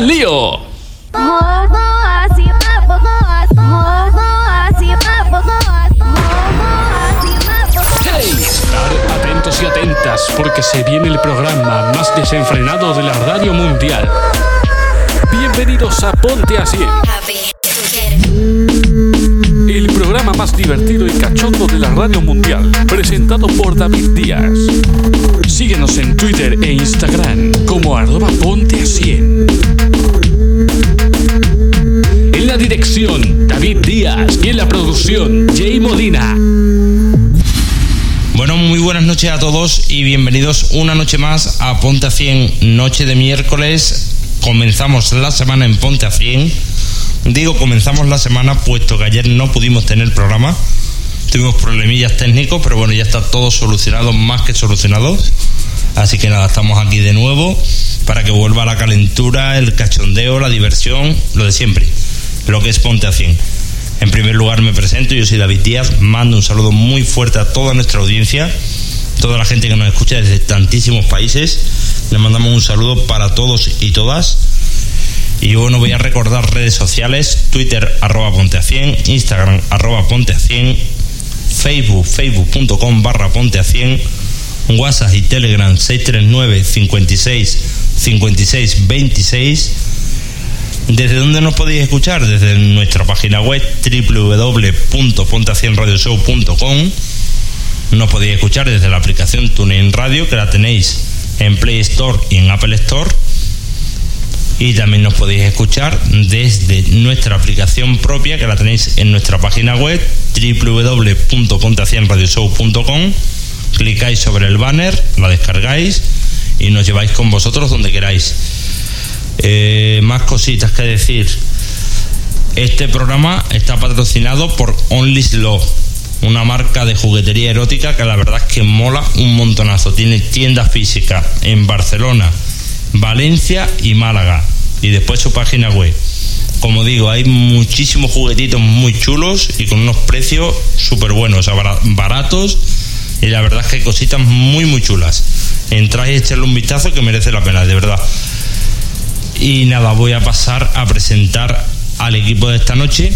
al lío! ¡Hey! Estar atentos y atentas porque se viene el programa más desenfrenado de la radio mundial. Bienvenidos a Ponte Así. El programa más divertido y cachondo de la radio mundial, presentado por David Díaz. Síguenos en Twitter e Instagram como arroba ponte a 100. En la dirección, David Díaz. Y en la producción, Jay Molina. Bueno, muy buenas noches a todos y bienvenidos una noche más a Ponte a 100, noche de miércoles. Comenzamos la semana en Ponte a 100. Digo comenzamos la semana puesto que ayer no pudimos tener programa. Tuvimos problemillas técnicos, pero bueno, ya está todo solucionado, más que solucionado. Así que nada, estamos aquí de nuevo para que vuelva la calentura, el cachondeo, la diversión, lo de siempre, lo que es Ponte a 100. En primer lugar me presento, yo soy David Díaz, mando un saludo muy fuerte a toda nuestra audiencia, toda la gente que nos escucha desde tantísimos países, le mandamos un saludo para todos y todas. Y bueno, voy a recordar redes sociales, Twitter arroba ponte a 100, Instagram arroba ponte a 100, Facebook, facebook.com barra ponte a 100, WhatsApp y Telegram 639 56 56 26. ¿Desde dónde nos podéis escuchar? Desde nuestra página web www.ponteacienradioshow.com Nos podéis escuchar desde la aplicación TuneIn Radio que la tenéis en Play Store y en Apple Store. Y también nos podéis escuchar desde nuestra aplicación propia que la tenéis en nuestra página web www.ponteacienradioshow.com Clicáis sobre el banner, la descargáis y nos lleváis con vosotros donde queráis. Eh, más cositas que decir. Este programa está patrocinado por Only Slow, una marca de juguetería erótica que la verdad es que mola un montonazo. Tiene tienda física en Barcelona, Valencia y Málaga. Y después su página web. Como digo, hay muchísimos juguetitos muy chulos y con unos precios súper buenos, o sea, baratos. Y la verdad es que cositas muy, muy chulas. Entráis y echarle un vistazo que merece la pena, de verdad. Y nada, voy a pasar a presentar al equipo de esta noche.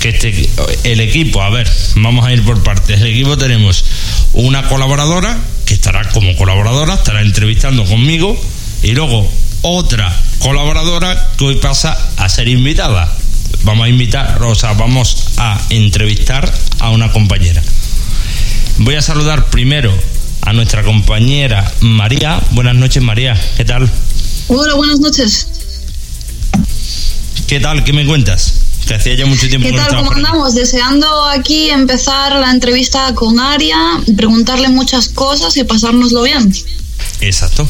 Que este, el equipo, a ver, vamos a ir por partes. El equipo tenemos una colaboradora que estará como colaboradora, estará entrevistando conmigo. Y luego otra colaboradora que hoy pasa a ser invitada. Vamos a invitar, o sea, vamos a entrevistar a una compañera. Voy a saludar primero a nuestra compañera María. Buenas noches, María. ¿Qué tal? Hola, buenas noches. ¿Qué tal? ¿Qué me cuentas? Que hacía ya mucho tiempo ¿Qué que no tal? ¿Cómo andamos? Deseando aquí empezar la entrevista con Aria, preguntarle muchas cosas y pasárnoslo bien. Exacto.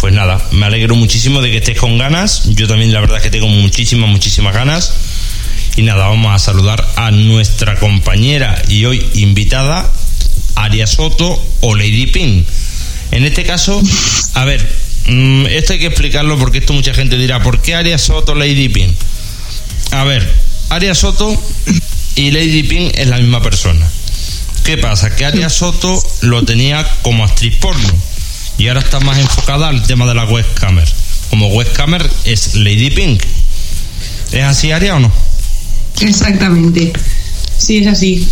Pues nada, me alegro muchísimo de que estés con ganas. Yo también la verdad es que tengo muchísimas, muchísimas ganas. Y nada, vamos a saludar a nuestra compañera y hoy invitada, Aria Soto o Lady Pin. En este caso, a ver, mm, esto hay que explicarlo porque esto mucha gente dirá, ¿por qué Aria Soto Lady Pin? A ver, Aria Soto y Lady Pin es la misma persona. ¿Qué pasa? Que Aria Soto lo tenía como actriz porno y ahora está más enfocada al tema de la webcamer. Como webcamer es Lady Pink. ¿Es así, Aria, o no? Exactamente. Sí, es así.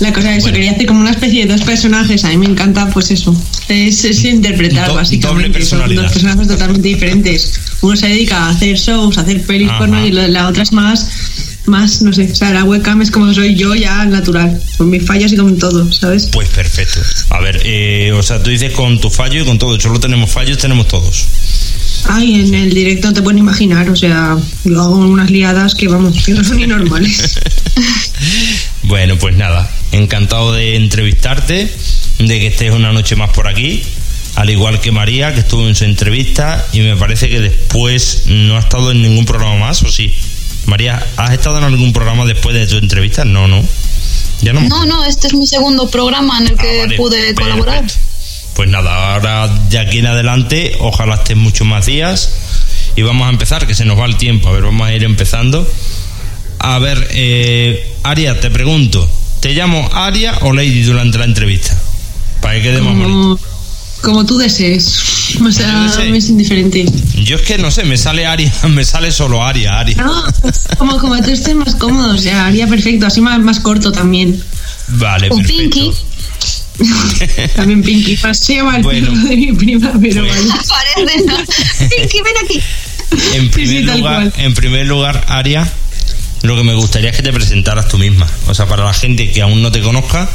La cosa es eso, Bueno. quería hacer como una especie de dos personajes. A mí me encanta, pues eso. Es, es interpretar, Do- básicamente. doble Son personalidad. dos personajes totalmente diferentes. Uno se dedica a hacer shows, a hacer pelis porno y la, la otra es más, más, no sé. O sea, la webcam es como soy yo ya natural. Con mis fallos y con todo, ¿sabes? Pues perfecto. A ver, eh, o sea, tú dices con tu fallo y con todo. Solo tenemos fallos, tenemos todos. Ay, en el directo no te pueden imaginar. O sea, yo hago unas liadas que, vamos, que no son ni normales. Bueno, pues nada, encantado de entrevistarte, de que estés una noche más por aquí, al igual que María, que estuvo en su entrevista y me parece que después no ha estado en ningún programa más, ¿o sí? María, ¿has estado en algún programa después de tu entrevista? No, no. Ya no. No, no, este es mi segundo programa en el Ah, que vale, pude colaborar. Pues nada, ahora de aquí en adelante, ojalá estés muchos más días y vamos a empezar, que se nos va el tiempo. A ver, vamos a ir empezando. A ver, eh, Aria, te pregunto, ¿te llamo Aria o Lady durante la entrevista? Para que quede más bonito. Como, tú desees. O sea, sé. me es indiferente. Yo es que no sé, me sale Aria, me sale solo Aria, Aria. No, como, como tú estés más cómodo, o sea, haría perfecto, así más, más corto también. Vale, O perfecto. Pinky. También Pinky, llama el Bueno. de mi prima, pero Pues- vale. Parece, ¿no? Pinky, ven aquí. En primer sí, lugar, en primer lugar, Aria, lo que me gustaría es que te presentaras tú misma. O sea, para la gente que aún no te conozca,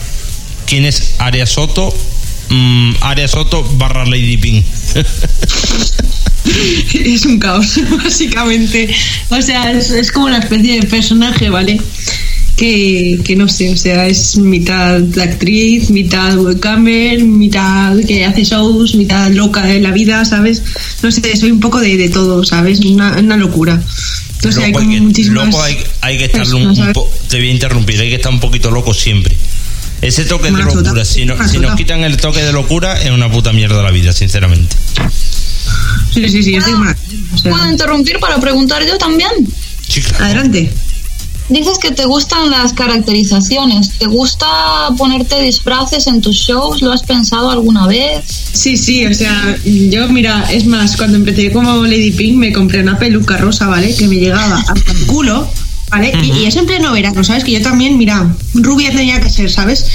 ¿quién es Aria Soto? Mm, Aria Soto barra Lady Pink. Es un caos, básicamente. O sea, es, es como una especie de personaje, ¿vale? Que, que no sé, o sea, es mitad actriz, mitad webcamer, mitad que hace shows, mitad loca de la vida, ¿sabes? No sé, soy un poco de, de todo, ¿sabes? Una, una locura. Sé, hay como hay que, muchísimas loco hay, hay que estar un, un te voy a interrumpir, hay que estar un poquito loco siempre. Ese toque de locura, si, no- si nos quitan el toque de locura, es una puta mierda la vida, sinceramente. Sí, sí, sí, estoy mal. O sea, ¿Puedo interrumpir para preguntar yo también? Sí, claro. adelante. Dices que te gustan las caracterizaciones. ¿Te gusta ponerte disfraces en tus shows? ¿Lo has pensado alguna vez? Sí, sí, o sea, yo, mira, es más, cuando empecé como Lady Pink me compré una peluca rosa, ¿vale? Que me llegaba hasta el culo, ¿vale? y, y es en pleno verano, ¿sabes? Que yo también, mira, rubia tenía que ser, ¿sabes?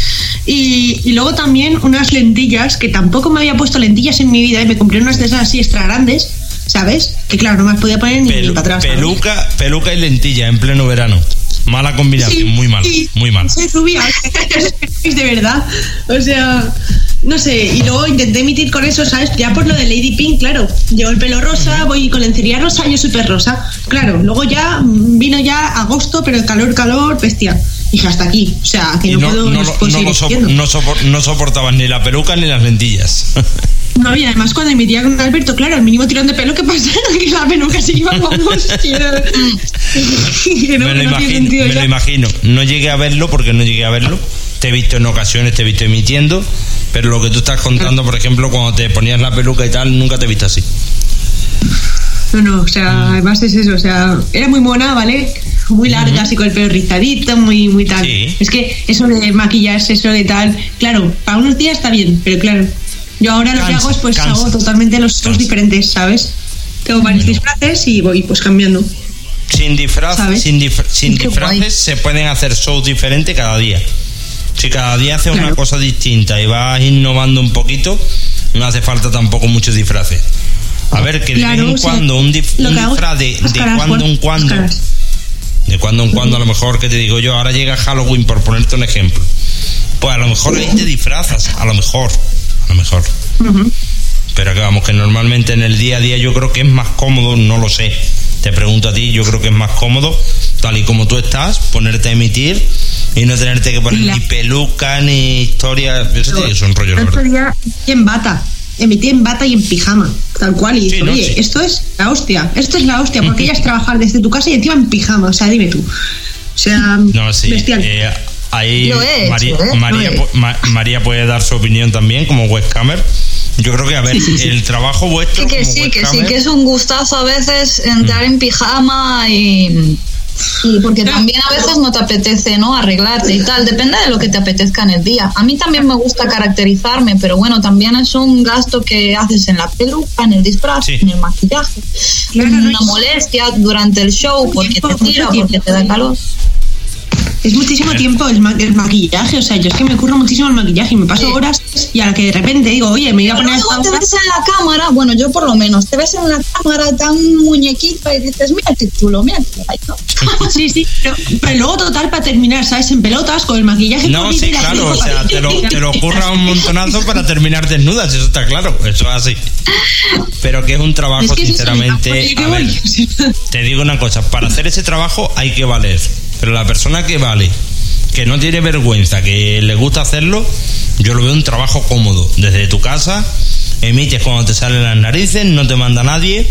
Y, y luego también unas lentillas, que tampoco me había puesto lentillas en mi vida, y me compré unas de esas así extra grandes, ¿sabes? Que claro, no me las podía poner ni, para atrás. ¿sabes? peluca, peluca y lentilla en pleno verano. Mala combinación, Sí, muy mal, sí, muy mal. Soy rubia, de verdad. O sea, no sé. Y luego intenté emitir con eso, ¿sabes? Ya por lo de Lady Pink, claro. Llevo el pelo rosa, voy con lencería rosa, yo súper rosa. Claro, luego ya vino ya agosto, pero el calor, calor, bestia. Dije, hasta aquí. O sea, que no, no, puedo, no, no no no soportabas ni la peluca ni las lentillas. No, y además cuando emitía con Alberto, claro, el mínimo tirón de pelo que pasa que la peluca se iba vamos. que no- me lo no imagino, me lo imagino. No llegué a verlo porque no llegué a verlo. Te he visto en ocasiones, te he visto emitiendo, pero lo que tú estás contando, por ejemplo, cuando te ponías la peluca y tal, nunca te he visto así. No, no, o sea, Mm. además es eso, o sea, era muy mona, ¿vale? Muy larga, así con el pelo rizadito, muy, muy tal. Sí. Es que eso de maquillarse, eso de tal, claro, para unos días está bien, pero claro, yo ahora lo que hago es pues cansa. hago totalmente los shows Cansa. diferentes, ¿sabes? Tengo varios disfraces y voy pues cambiando. Sin disfraz, sin, dif- sin disfraces guay. se pueden hacer shows diferentes cada día. Si cada día haces una cosa distinta y vas innovando un poquito, no hace falta tampoco muchos disfraces. A ver, que de vez en cuando un, dif- un disfraz de, cuando en cuando, de cuando en cuando, a lo mejor que te digo yo, ahora llega Halloween por ponerte un ejemplo. Pues a lo mejor ahí te disfrazas, a lo mejor, lo mejor. Pero que vamos, que normalmente en el día a día yo creo que es más cómodo, no lo sé. Te pregunto a ti, yo creo que es más cómodo, tal y como tú estás, ponerte a emitir y no tenerte que poner La- ni peluca ni historia. Eso es un rollo, la en bata, emití en bata y en pijama, tal cual, y Sí, dije, no, oye, sí. esto es la hostia, esto es la hostia, porque ella es trabajar desde tu casa y encima en pijama, o sea, dime tú. O sea, No, sí. bestial. eh, ahí Lo he hecho, María, ¿eh? María, Lo he pu- Ma- María puede dar su opinión también como webcamer. Yo creo que, a ver, el trabajo vuestro. Sí, que como sí, que sí, webcamer- que es un gustazo a veces entrar en pijama y, y porque también a veces no te apetece, ¿no? Arreglarte y tal, depende de lo que te apetezca en el día. A mí también me gusta caracterizarme, pero bueno, también es un gasto que haces en la peluca, en el disfraz, Sí. en el maquillaje. Claro, no, una molestia durante el show porque te tira, porque te da calor. Es muchísimo tiempo el, ma- el maquillaje, o sea, yo es que me ocurre muchísimo el maquillaje y me paso Sí. horas y a la que de repente digo, oye, me voy a Pero poner luego esta te ves en la cámara, bueno, yo por lo menos, te ves en la cámara tan muñequita y dices, mira qué chulo, mira qué guay, ¿no? Sí, sí, pero, pero luego total para terminar, ¿sabes? En pelotas con el maquillaje. No, sí, claro, o sea, te lo, te lo curra un montonazo para terminar desnudas, eso está claro, eso es así. Pero que es un trabajo, Es que sinceramente. oye, ¿qué a ver, te digo una cosa, para hacer ese trabajo hay que valer, pero la persona que vale, que no tiene vergüenza, que le gusta hacerlo, yo lo veo un trabajo cómodo. Desde tu casa, emites cuando te salen las narices, no te manda nadie.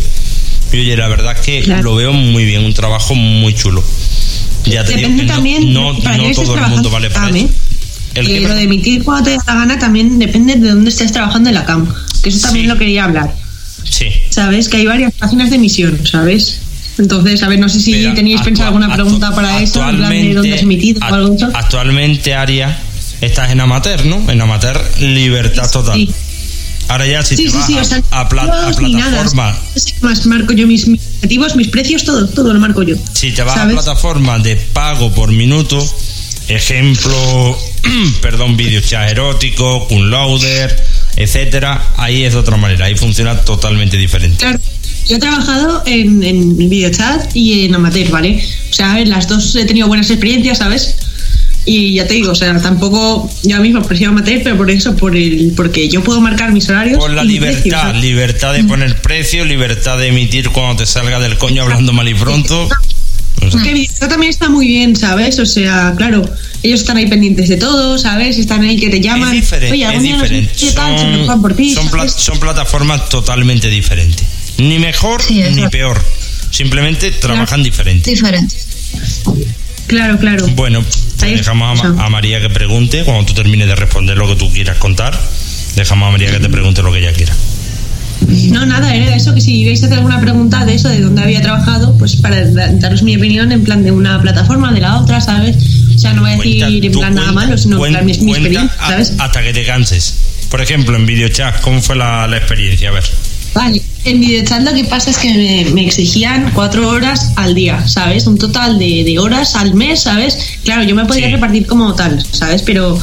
Y oye, la verdad es que Claro. lo veo muy bien, un trabajo muy chulo. Ya te Depende digo que no- también no, para no estés todo el mundo vale para cam, eso. ¿eh? El que- lo de emitir cuando te da la gana también depende de dónde estés trabajando en la cam. Que eso también Sí. lo quería hablar. Sí. ¿Sabes? Que hay varias páginas de emisión, ¿sabes? Entonces, a ver, no sé si Mira, teníais actua- pensado alguna pregunta para eso, de dónde has emitido o algo eso. Actualmente, Aria, estás en amateur, ¿no? En amateur, libertad total. Sí. Ahora ya si Sí, te sí, vas sí, a, o sea, a pla- a plataforma, Más marco yo mis, mis objetivos, mis precios, todo, todo lo marco yo. si te vas ¿sabes? a plataforma de pago por minuto, ejemplo, perdón, video chat erótico, Loader, etcétera, ahí es de otra manera, ahí funciona totalmente diferente. Claro. Yo he trabajado en, en videochat y en amateur, ¿vale? O sea, en las dos he tenido buenas experiencias, ¿sabes? Y ya te digo, o sea, tampoco yo mismo prefiero amateur, pero por eso, por el, porque yo puedo marcar mis horarios. Por la precio, libertad, libertad de poner precio, libertad de emitir cuando te salga del coño hablando mal y pronto. O sea, Que videochat también está muy bien, ¿sabes? O sea, claro, ellos están ahí pendientes de todo, ¿sabes? Están ahí que te llaman. es diferente, Oye, es diferente. qué tal, se Son, por ti, son, pla- son plataformas totalmente diferentes. Ni mejor Sí, ni peor. Simplemente trabajan diferente. Diferente. Claro, claro. Bueno, dejamos a, María que pregunte. Cuando tú termines de responder lo que tú quieras contar, dejamos a María que te pregunte lo que ella quiera. No, nada, era eso, que si vais a hacer alguna pregunta de eso, de dónde había trabajado, pues para da- daros mi opinión en plan de una plataforma, de la otra, ¿sabes? O sea, no voy a decir Cuenta, en plan nada malo, sino en plan mi, mi experiencia, a- ¿sabes? hasta que te canses. Por ejemplo, en videochat, ¿cómo fue la, la experiencia? A ver. Vale, en videochat lo que pasa es que me, me exigían cuatro horas al día, ¿sabes? Un total de, de horas al mes, ¿sabes? Claro, yo me podía Sí. repartir como tal, ¿sabes? Pero,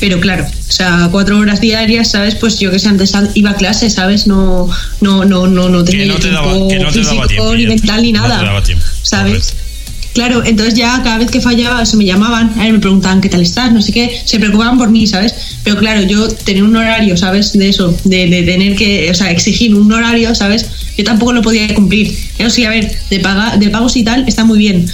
pero claro, o sea, cuatro horas diarias, ¿sabes? Pues yo que sé, antes iba a clase, ¿sabes? No, no, no, no, no tenía no te tiempo daba- que no te daba físico tiempo, ni mental ni No te nada, daba tiempo, ¿sabes? correcto. Claro, entonces ya cada vez que fallaba se me llamaban, a ver, me preguntaban qué tal estás, no sé qué, se preocupaban por mí, ¿sabes? Pero claro, yo tenía un horario, ¿sabes? De eso, de, de tener que, o sea, exigir un horario, ¿sabes? Yo tampoco lo podía cumplir. Eso sí, a ver, de, paga, de pagos y tal está muy bien.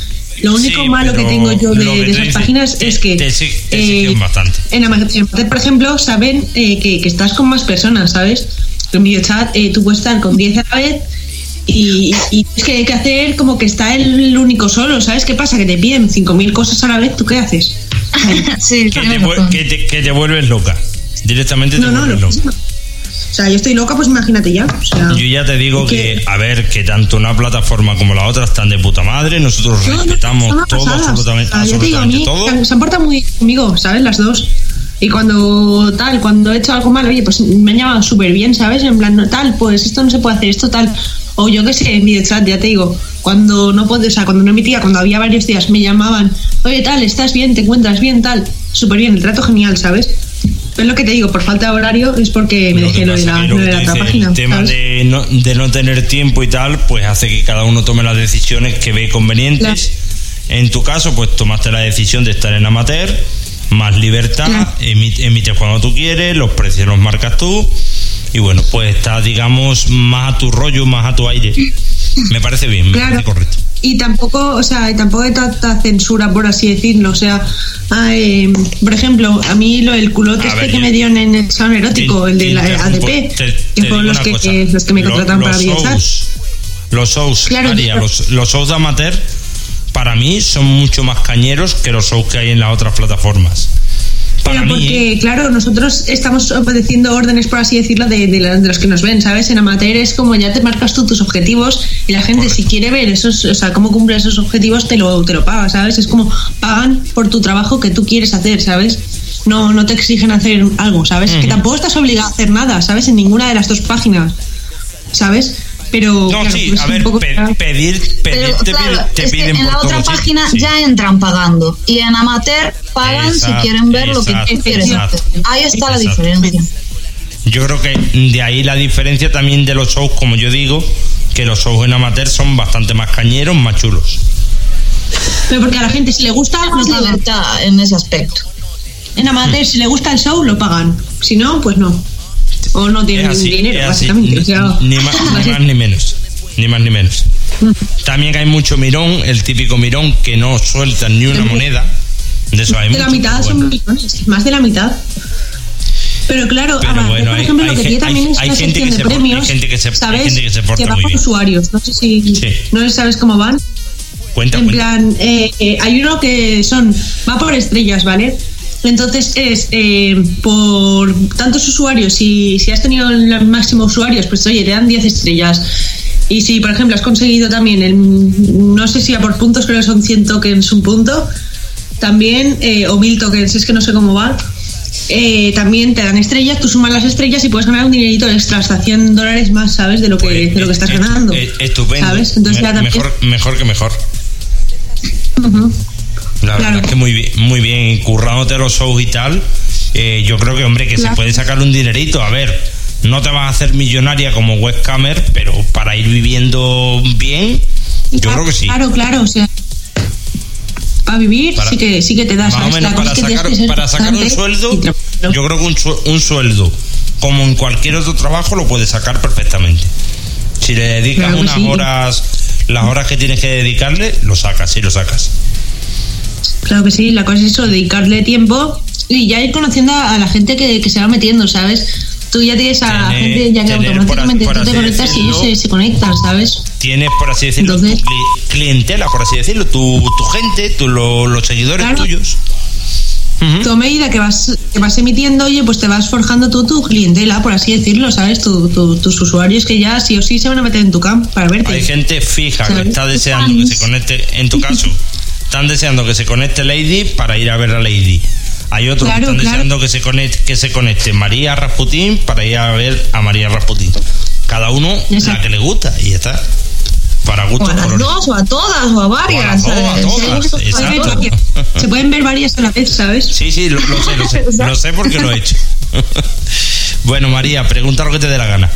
Lo único Sí, malo que pero tengo yo de, esas páginas te- es que... te te exigen bastante. En Amateur, por ejemplo, saben eh, que, que estás con más personas, ¿sabes? En videochat eh, tú puedes estar con 10 a la vez y, y es que hay que hacer como que está el único solo, ¿sabes qué pasa? Que te piden 5.000 cosas a la vez, ¿tú qué haces? Sí, Que te, tienes vu- razón. que te- que te vuelves loca. Directamente te No, no, vuelves lo loca. O sea, yo estoy loca, pues imagínate ya. O sea, Yo ya te digo que- que, a ver, que tanto una plataforma como la otra están de puta madre. Nosotros No, no, respetamos todo, absolutamente, O sea, ya te digo, a absolutamente mí todo. se han- portado muy bien conmigo, ¿sabes? Las dos. Y cuando tal, cuando he hecho algo mal, oye, pues me han llamado súper bien, ¿sabes? En plan, no, tal, pues esto no se puede hacer, esto tal. O yo qué sé, en videochat, ya te digo, cuando no puedo, o sea, cuando no emitía, cuando había varios días, me llamaban, oye, tal, estás bien, te encuentras bien, tal. Súper bien, el trato genial, ¿sabes? Es lo que te digo, por falta de horario es porque me dejé lo de la, de la otra página. el tema ¿sabes? de no, de no tener tiempo y tal, pues hace que cada uno tome las decisiones que ve convenientes. En tu caso, pues tomaste la decisión de estar en amateur, más libertad, Claro. emi- emites cuando tú quieres, los precios los marcas tú. Y bueno, pues estás, digamos, más a tu rollo, más a tu aire. Me parece bien, me Claro. parece correcto. Y tampoco, o sea, y tampoco hay tanta censura, por así decirlo. O sea, eh, por ejemplo, a mí lo del culote A este ver, que me dieron en el salón erótico, Te- el de la. ADP, Te- que fueron los que, cosa. los que me Lo- contrataron para shows, los shows, Claro, María, claro. los, los shows de amateur, para mí son mucho más cañeros que los shows que hay en las otras plataformas. Para Pero mí, porque, ¿eh? claro, nosotros estamos obedeciendo órdenes, por así decirlo, de, de la- de los que nos ven, ¿sabes? En amateur es como ya te marcas tú tus objetivos y la gente, si quiere ver esos, o sea, cómo cumples esos objetivos, te lo, te lo paga, ¿sabes? Es como pagan por tu trabajo que tú quieres hacer, ¿sabes? No, no te exigen hacer algo, ¿sabes? Que tampoco estás obligado a hacer nada, ¿sabes? En ninguna de las dos páginas, ¿sabes? Pero. No, claro, sí, pues a ver, poco- pedir, pedir, Pero te, claro, piden, te es que piden en la otra página sí. ya entran pagando y en amateur pagan Exacto, si quieren ver lo que quieres exacto. hacer. Ahí está la diferencia. Yo creo que de ahí la diferencia también de los shows, como yo digo, que los shows en amateur son bastante más cañeros, más chulos. Pero porque a la gente, si le gusta, lo Más libertad en ese aspecto. En amateur, si le gusta el show, lo pagan. Si no, pues no. O no tienen así, dinero, básicamente. ni, o sea, ni más, ni más ni menos. Ni más ni menos. También hay mucho mirón, el típico mirón que no suelta ni una moneda. De eso hay de la mitad son bueno. millones, más de la mitad. Pero claro, Pero Amateur, bueno, por ejemplo, hay lo que tiene también hay- es una sección que de por- hay premios, gente que se- hay ¿sabes? gente que se porta va muy bien. usuarios, no sé si Sí. no sabes cómo van. Cuenta, En cuenta. plan, eh, eh, hay uno que son, va por estrellas, ¿vale? Entonces es eh, por tantos usuarios, y si has tenido el máximo usuarios, pues oye, te dan 10 estrellas. Y si, por ejemplo, has conseguido también, el, no sé si a por puntos, creo que son 100 tokens un punto, también, eh, o 1000 tokens, es que no sé cómo va. eh, también te dan estrellas, tú sumas las estrellas y puedes ganar un dinerito extra, hasta 100 dólares más, ¿sabes? De lo que, Pues, de lo que estás est- ganando. est- Estupendo. ¿Sabes? Entonces Me- ya también- mejor, mejor que mejor. Ujú. La Claro. verdad es que muy bien, muy bien, y currándote los shows y tal. eh, yo creo que, hombre, que se puede sacar un dinerito. A ver, no te vas a hacer millonaria como webcamer, pero para ir viviendo bien, yo Claro, creo que sí. Claro, claro, o sea. Para vivir Para- sí que sí que te das. Más o menos para sacar, para sacar un sueldo, yo creo que un, un sueldo, como en cualquier otro trabajo, lo puedes sacar perfectamente. Si le dedicas Claro unas sí. horas, las horas que tienes que dedicarle, lo sacas, sí lo sacas. Claro que sí, la cosa es eso, dedicarle tiempo y ya ir conociendo a, la gente que, que se va metiendo, ¿sabes? Tú ya tienes a Tener- gente ya que por automáticamente así- por tú te conectas y se, se conectan, ¿sabes? Tienes, por así decirlo, Entonces- tu cli- clientela, por así decirlo, tu, tu gente, tu, lo- los seguidores Claro. tuyos. Ujú. Tú a medida que vas, que vas emitiendo, oye, pues te vas forjando tú tu clientela, por así decirlo, ¿sabes? Tu- tu- tus usuarios que ya sí o sí se van a meter en tu camp para verte. Hay gente fija que está deseando que se conecte, en tu caso, están deseando que se conecte Lady para ir a ver a Lady. Hay otros Claro, que están claro. deseando que se conecte, que se conecte María Rasputín para ir a ver a María Rasputín. Cada uno la Exacto. que le gusta y ya está. Para O gusto a las dos, o a todas, o a varias. O a las a todas, exacto. Se pueden ver varias a la vez, ¿sabes? Sí, sí, lo, lo sé, lo sé. lo sé porque lo he hecho. bueno, María, pregunta lo que te dé la gana.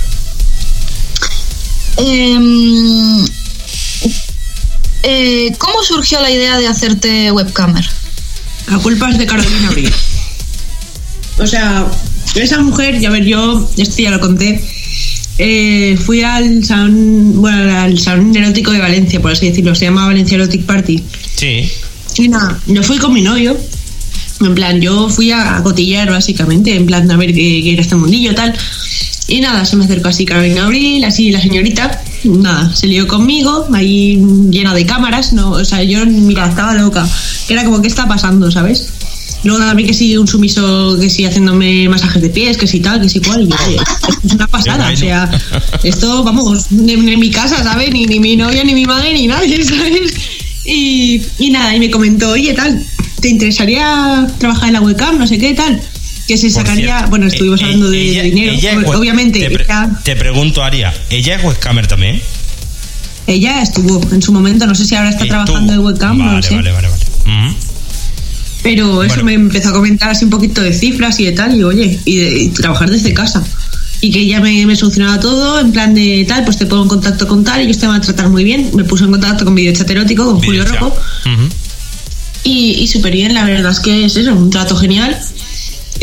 Em, eh, ¿Cómo surgió la idea de hacerte webcamer? La culpa es de Carolina Abril. O sea, esa mujer, ya ver, yo, esto ya lo conté, eh, fui al salón, bueno, al salón erótico de Valencia, por así decirlo, se llama Valencia Erotic Party. Sí. Y nada, yo fui con mi novio, en plan, yo fui a, a cotillar básicamente, en plan, a ver qué, qué era este mundillo tal. Y nada, se me acercó así Carolina Abril, así la señorita, nada, se lió conmigo, ahí llena de cámaras, no, o sea, yo, mira, estaba loca, que era como, ¿qué está pasando, sabes? Luego también que sí, un sumiso, que sí, haciéndome masajes de pies, que sí tal, que sí cual, es una pasada, o sea, esto, vamos, ni, mi casa, ¿sabes? Ni, ni mi novia, ni mi madre, ni nadie, ¿sabes? Y, y nada, y me comentó, oye, tal, ¿te interesaría trabajar en la webcam? No sé qué, tal. Que se sacaría, cierto, bueno, estuvimos eh, hablando de, ella- de dinero. ella es Ob- web- Obviamente, Te, pre- ella, te pregunto, Aria, ¿ella es webcamer también? ella estuvo en su momento, no sé si ahora está Estuvo. trabajando en webcam, vale, no sé. Vale, vale, vale. Pero eso Bueno. me empezó a comentar así un poquito de cifras y de tal, y oye, y de y trabajar desde casa. Y que ella me, me solucionaba todo, en plan de tal, pues te pongo en contacto con tal, y ellos te van a tratar muy bien. Me puso en contacto con Videochat Erótico, con Julio. Rojo. Y, y súper bien, la verdad es que es eso, un trato genial.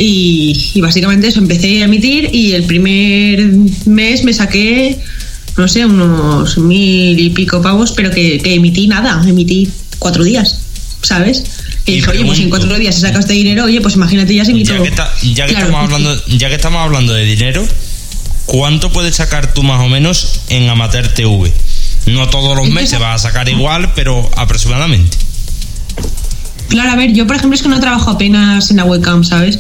Y, y básicamente eso, empecé a emitir y el primer mes me saqué, no sé, unos mil y pico pavos, pero que, que emití nada, emití cuatro días, ¿sabes? Y dije, oye, pues en cuatro días se saca este dinero, oye, pues imagínate ya se emito. Ya que, está- ya, que Claro. estamos hablando, ya que estamos hablando de dinero, ¿cuánto puedes sacar tú más o menos en Amateur TV? No todos los meses vas a sacar igual, pero aproximadamente. Claro, a ver, yo por ejemplo es que no trabajo apenas en la webcam, ¿sabes?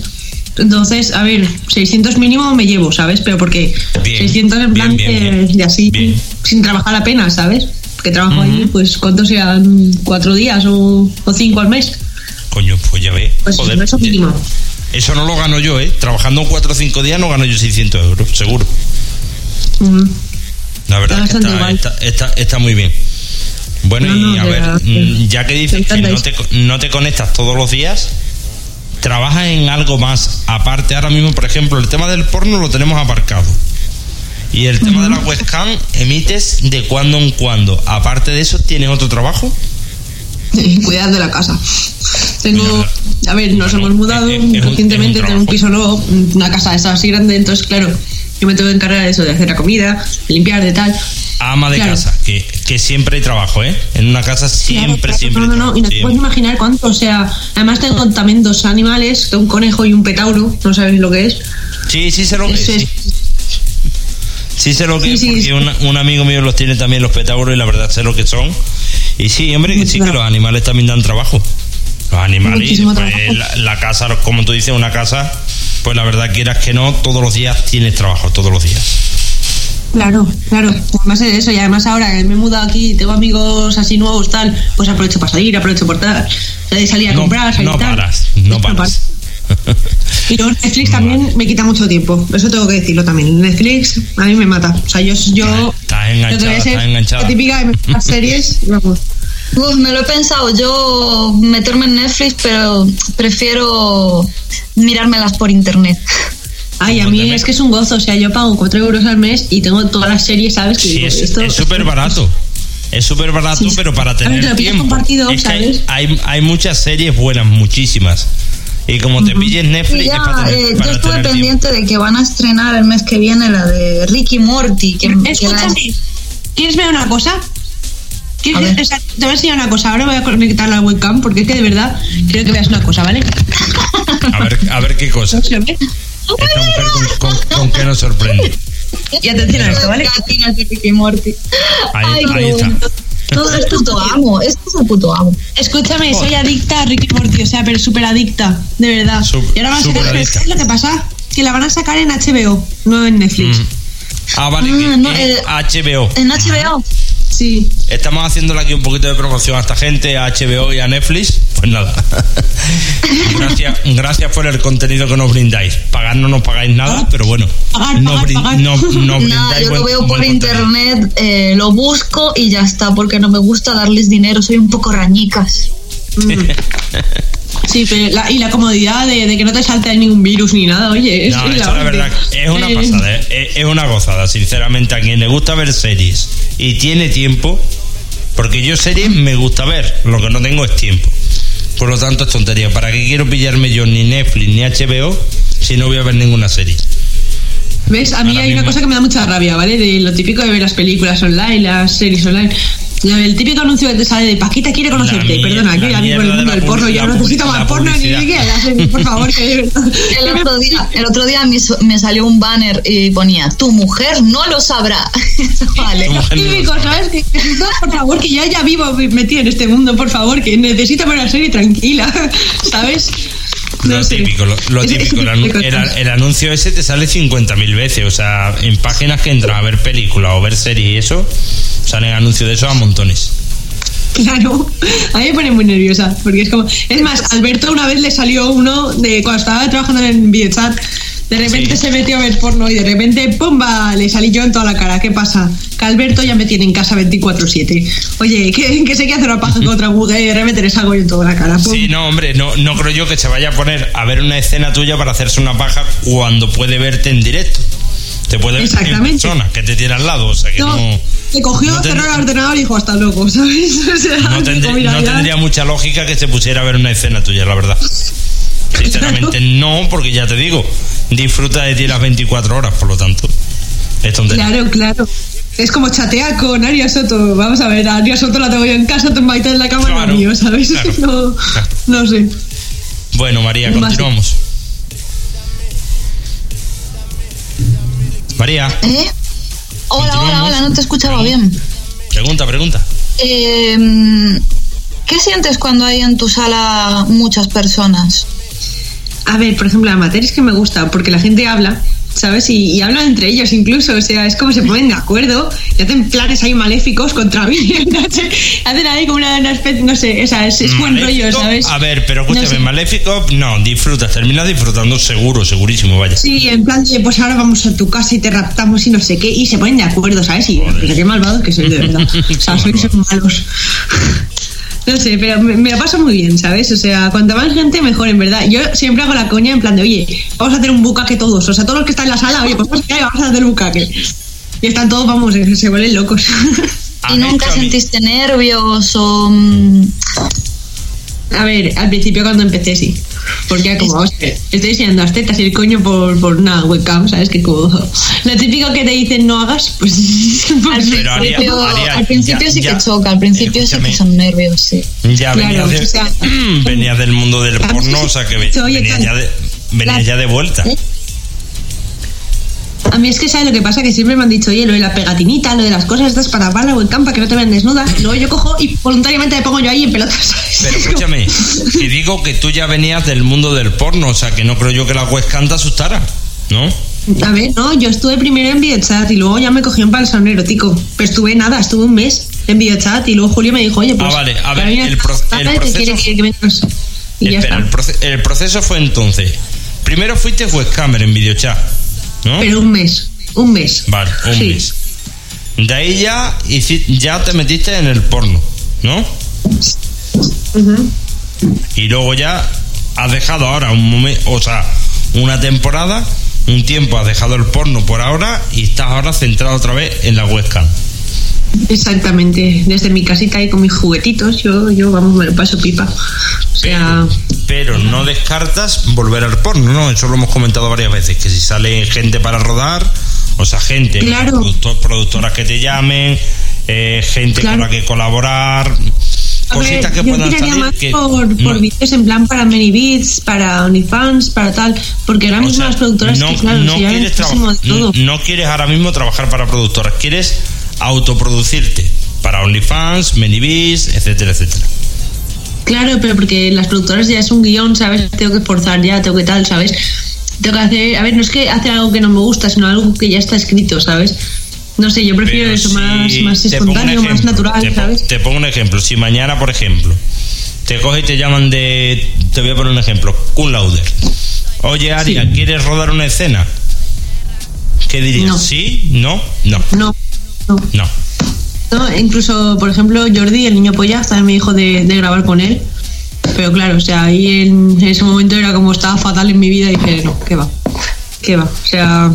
Entonces, a ver, 600 mínimo me llevo, ¿sabes? Pero porque Bien, 600 en plan bien, de, bien. de así, sin trabajar apenas, ¿sabes? Porque trabajo ahí, pues, ¿cuántos sean? ¿Cuatro días o, o cinco al mes? Coño, pues ya ves. Pues Joder, eso mínimo. eso no lo gano yo, ¿eh? Trabajando 4 o 5 días no gano yo 600 euros, seguro. La verdad Está es que bastante está, está, está, está muy bien. Bueno, No, no, y a ver, mm, ya que dices que no te, no te conectas todos los días, trabajas en algo más aparte. Ahora mismo, por ejemplo, el tema del porno lo tenemos aparcado. Y el tema de la webcam emites de cuando en cuando. Aparte de eso, ¿tienes otro trabajo? Cuidar de la casa. Tengo, a ver, nos Bueno, hemos mudado es- es un- recientemente, un tengo un piso nuevo, una casa de esa así grande, entonces, claro, yo me tengo que encargar de eso, de hacer la comida, de limpiar, de tal. Ama de Claro. casa, que, que siempre hay trabajo, ¿eh? En una casa siempre, Claro, siempre. No, no, no, y no te puedes imaginar cuánto, o sea, además tengo también dos animales, un conejo y un petauro, no sabéis lo que es. Sí, sí sé lo que es. Sí, Sí sé lo que Sí, es, porque sí. un, un amigo mío los tiene también los petauros y la verdad sé lo que son. Y sí, hombre, que sí que los animales también dan trabajo. Los animales, pues, la, la casa, como tú dices, una casa, pues la verdad quieras que no, todos los días tienes trabajo, todos los días. Claro, claro. Además es eso, y además ahora que me he mudado aquí, tengo amigos así nuevos, tal, pues aporto para salir, aprovecho por tal, salir a No, comprar, salir no tal. paras, no paras. Y luego Netflix también me quita mucho tiempo. Eso tengo que decirlo también. Netflix a mí me mata. O sea, yo. yo Estás enganchada, yo estás enganchada. La típica de las series, vamos. Uf, me lo he pensado yo meterme en Netflix, pero prefiero mirármelas por internet. Ay, a mí te es que es un gozo. O sea, yo pago 4 euros al mes y tengo todas las series, ¿sabes? Que Sí, digo, es esto- es súper barato. Es súper barato, Sí, sí. pero para ver, tener tiempo. compartido, es que hay, ¿sabes? hay, hay muchas series buenas, muchísimas. Y como te pilles Y Netflix, ya, es para tener, eh, para yo estuve tener tiempo. pendiente de que van a estrenar el mes que viene la de Ricky Morty. Que, que la- Escúchame, ¿quieres ver una cosa? ¿Quieres A ver. ver- o sea, te voy a enseñar una cosa. Ahora voy a conectar la webcam porque es que de verdad quiero que veas una cosa, ¿vale? A ver, a ver qué cosa. Esta mujer con, con, con qué nos sorprende. Y atención a esto, ¿vale? Morty. Ahí- Ay, ahí qué está. bonito. Todo es puto amo. Esto es el puto amo. Escúchame, soy adicta a Ricky Morty, o sea, pero súper adicta, de verdad. Y ahora van a sacar, superadicta. ¿sabes lo que pasa? Que la van a sacar en HBO, no en Netflix. Mm. Ah, vale, Ah, que no, eh, HBO. En HBO. Sí. Estamos haciéndole aquí un poquito de promoción a esta gente, a HBO y a Netflix. Pues nada. gracias, gracias por el contenido que nos brindáis. Pagar no nos pagáis nada, pero bueno. Pagar, nos, pagar, no- nos Nada, yo lo veo por internet, eh, lo busco y ya está, porque no me gusta darles dinero, soy un poco rañicas. Sí, pero la, y la comodidad de, de que no te salte ningún virus ni nada, oye. Es, No, es eso la verdad es una Eh, pasada, ¿eh? es, es una gozada, sinceramente, a quien le gusta ver series y tiene tiempo, porque yo series me gusta ver, lo que no tengo es tiempo. Por lo tanto es tontería. ¿Para qué quiero pillarme yo ni Netflix ni HBO si no voy a ver ninguna serie? ¿Ves? A mí Ahora hay una cosa que me da mucha rabia, ¿vale? De lo típico de ver las películas online, las series online. El típico anuncio que te sale de Paquita quiere conocerte. Perdona, la que a mí por mierda el mundo del porno yo no necesito más porno ni serie, por favor, que. El otro día, el otro día me, salió un banner y ponía, tu mujer no lo sabrá. vale. Típico, sabe. ¿sabes? Que, por favor, que yo ya vivo metida en este mundo, por favor, que necesito ver una serie tranquila, ¿sabes? Lo típico, lo, típico. El, anuncio ese te sale 50.000 veces. O sea, en páginas que entras a ver películas o ver series y eso, salen anuncios de eso a montones. Claro, a mí me pone muy nerviosa, porque es como... Es más, Alberto una vez le salió uno de cuando estaba trabajando en videochat, de repente Sí. se metió a ver porno y de repente, ¡pumba! Le salí yo en toda la cara. ¿Qué pasa? Que Alberto ya me tiene en casa 24-7. Oye, que, que sé que hace una paja con otra mujer y le salgo yo en toda la cara. ¡pum! Sí, no, hombre, no, no creo yo que se vaya a poner a ver una escena tuya para hacerse una paja cuando puede verte en directo. Te puede ver en persona, que te tiene al lado. O sea que No, no, le cogió, no cerró el ordenador y dijo hasta luego, ¿sabes? O sea, no, tendría, mucha lógica que se pusiera a ver una escena tuya, la verdad. Sinceramente no, porque ya te digo, disfruta de ti las 24 horas, por lo tanto. Es tontería. Claro, claro. Es como chatear con Aria Soto. Vamos a ver, a Aria Soto la tengo yo en casa, tumbadita en la cama, Claro, no mío, ¿sabes? claro, no, claro. no sé. Bueno, María, continuamos. María, ¿Eh? Hola, hola, hola, no te escuchaba bien. pregunta, pregunta. Eh, ¿Qué sientes cuando hay en tu sala muchas personas? A ver, por ejemplo, la materia es que me gusta porque la gente habla, ¿sabes? Y, y hablan entre ellos incluso, o sea, es como se ponen de acuerdo y hacen planes ahí maléficos contra mí. Hacen ahí como una, una especie, no sé, o sea, es, es buen rollo, ¿sabes? A ver, pero No escúchame, sé. maléfico, no, disfrutas, terminas disfrutando seguro, segurísimo, vaya. Sí, en plan de, pues ahora vamos a tu casa y te raptamos y no sé qué, y se ponen de acuerdo, ¿sabes? Y qué malvados que soy, de verdad. O sea, sois malos. No sé, pero me, me la paso muy bien, ¿sabes? O sea, cuanta más gente, mejor, en verdad. Yo siempre hago la coña en plan de, oye, vamos a hacer un bucaque todos. O sea, todos los que están en la sala, oye, pues vamos a, vamos a hacer un bucaque. Y están todos, vamos, se se vuelven locos. ¿Y nunca sentiste nervios o...? mm, A ver, al principio cuando empecé sí. Porque como, vamos a ver, estoy enseñando las tetas y el coño por, por una webcam, ¿sabes? Que como lo típico que te dicen no hagas, pues... pues Pero Aria- principio- al principio ya- sí ya- que choca, al principio sí que son nervios, sí. Ya Claro, venías, de- o sea, venías del mundo del porno, o sea que venías ya de, venías ya de vuelta. ¿Eh? Mí es que, ¿sabes lo que pasa? Que siempre me han dicho, oye, lo de la pegatinita, lo de las cosas estas para tapar la webcam para que no te vean desnuda. Luego yo cojo y voluntariamente me pongo yo ahí en pelotas. Pero escúchame, y digo que tú ya venías del mundo del porno, o sea que no creo yo que la webcam te asustara, ¿no? A ver, no, yo estuve primero en videochat y luego ya me cogieron para el salón erótico. Pero estuve nada, estuve un mes en videochat y luego Julio me dijo, oye, pues. Ah, vale, a ver, el proceso- quiere que- que vengas? Y ya Espera, está. el, proce- el proceso fue entonces. Primero fuiste webcamer en videochat, ¿no? Pero un mes, un mes. Vale, un Sí. mes. De ahí ya, ya te metiste en el porno, ¿no? Ujú. Y luego ya has dejado ahora un momento, o sea, una temporada, un tiempo has dejado el porno por ahora y estás ahora centrado otra vez en la webcam. Exactamente. Desde mi casita ahí con mis juguetitos, yo, yo vamos, me lo paso pipa. O sea, Pero no descartas volver al porno, ¿no? Eso lo hemos comentado varias veces, que si sale gente para rodar, o sea, gente, Claro. productor- productoras que te llamen, eh, gente Claro. con la que colaborar, a ver, cositas que puedan salir más que... por, vídeos en plan para many beats, para OnlyFans, para tal, porque ahora o mismo sea, las productoras no, que claro, no quieres no quieres ahora mismo trabajar para productoras, quieres autoproducirte para OnlyFans, Manybees, etcétera, etcétera. Claro, pero porque las productoras ya es un guion, ¿sabes? Tengo que esforzar ya, tengo que tal, ¿sabes? Tengo que hacer, a ver, no es que hacer algo que no me gusta, sino algo que ya está escrito, ¿sabes? No sé, yo prefiero Pero eso si más, más un espontáneo, más natural, te, ¿sabes? te pongo un ejemplo. Si mañana, por ejemplo, te coge y te llaman de. Te voy a poner un ejemplo. Kun Lauder. Oye, Aria, Sí. ¿quieres rodar una escena? ¿Qué dirías? No. ¿Sí? ¿No? No. No, no. No. No, incluso, por ejemplo, Jordi, el niño polla, también me dijo de, de grabar con él. Pero claro, o sea, ahí en, en ese momento era como estaba fatal en mi vida y dije, no, ¿qué va? ¿Qué va? O sea,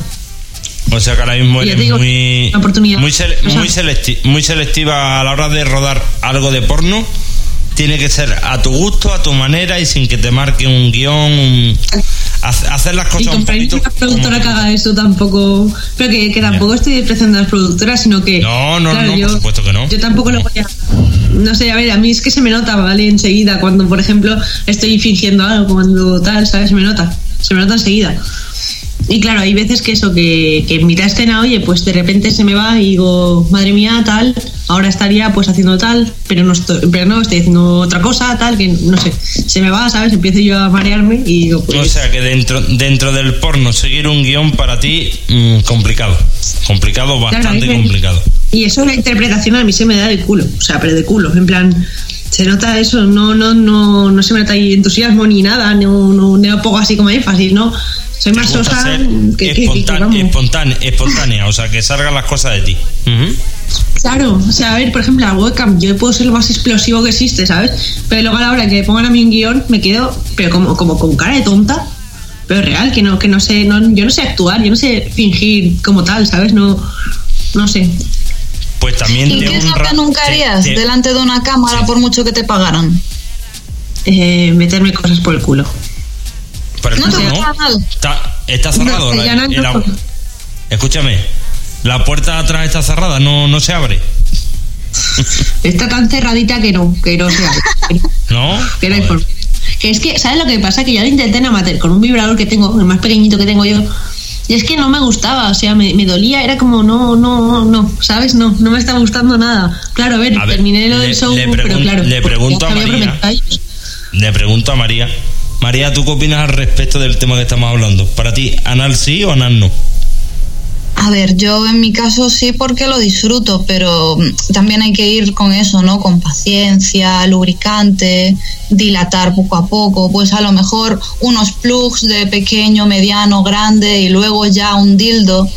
O sea que ahora mismo eres digo, muy, muy, sele- muy, selecti- muy selectiva a la hora de rodar algo de porno. Tiene que ser a tu gusto, a tu manera y sin que te marque un guion, un- hacer las y cosas un comprar una productora que haga eso tampoco. Pero que, que tampoco estoy despreciando a las productoras, sino que. No, no, no, por supuesto que no. Yo tampoco lo voy a. No sé, a ver, a mí es que se me nota, ¿vale? Enseguida, cuando, por ejemplo, estoy fingiendo algo, cuando tal, ¿sabes? Se me nota. Se me nota enseguida. Y claro, hay veces que eso, que, que en mitad de escena, oye, pues de repente se me va y digo, madre mía, tal, ahora estaría pues haciendo tal, pero no estoy, pero no, estoy haciendo otra cosa, tal, que no sé, se me va, ¿sabes? Empiezo yo a marearme y digo, pues. O sea que dentro, dentro del porno seguir un guion para ti mm, complicado. Complicado, bastante complicado. Y eso la interpretación a mí se me da de culo, o sea, pero de culo, en plan, se nota eso, no, no, no, no se me nota ahí entusiasmo ni nada, no, no, no pongo así como énfasis, no, soy más Te sosa ser que, que- que- que espontá- vamos. espontánea, espontánea, o sea que salgan las cosas de ti. Claro, o sea, a ver, por ejemplo, la webcam, yo puedo ser lo más explosivo que existe, ¿sabes? Pero luego a la hora que me pongan a mí un guion, me quedo, pero como, como con cara de tonta, pero real, que no, que no sé, no, yo no sé actuar, yo no sé fingir como tal, ¿sabes? No, no sé. Pues también ¿Y te qué es lo que nunca te- harías te- delante de una cámara Sí. por mucho que te pagaran? Eh, meterme cosas por el culo. Por No te nada. Está, está cerrado. No, la- ya no, el- no. escúchame, la puerta de atrás está cerrada, no, no se abre. Está tan cerradita que no, que no sea. ¿No? Que no hay. Que es que, ¿sabes lo que pasa? Que yo lo intenté en amateur con un vibrador que tengo, el más pequeñito que tengo yo. Y es que no me gustaba, o sea, me, me dolía, era como, no, no, no, ¿sabes? No, no me está gustando nada. Claro, a ver, A ver, terminé lo del show, le pero claro. le pregunto ya a María. Le pregunto a María. María, ¿tú qué opinas al respecto del tema que estamos hablando? Para ti, ¿anal sí o anal no? A ver, yo en mi caso sí porque lo disfruto, pero mm, también hay que ir con eso, ¿no? Con paciencia, lubricante, dilatar poco a poco, pues a lo mejor unos plugs de pequeño, mediano, grande y luego ya un dildo.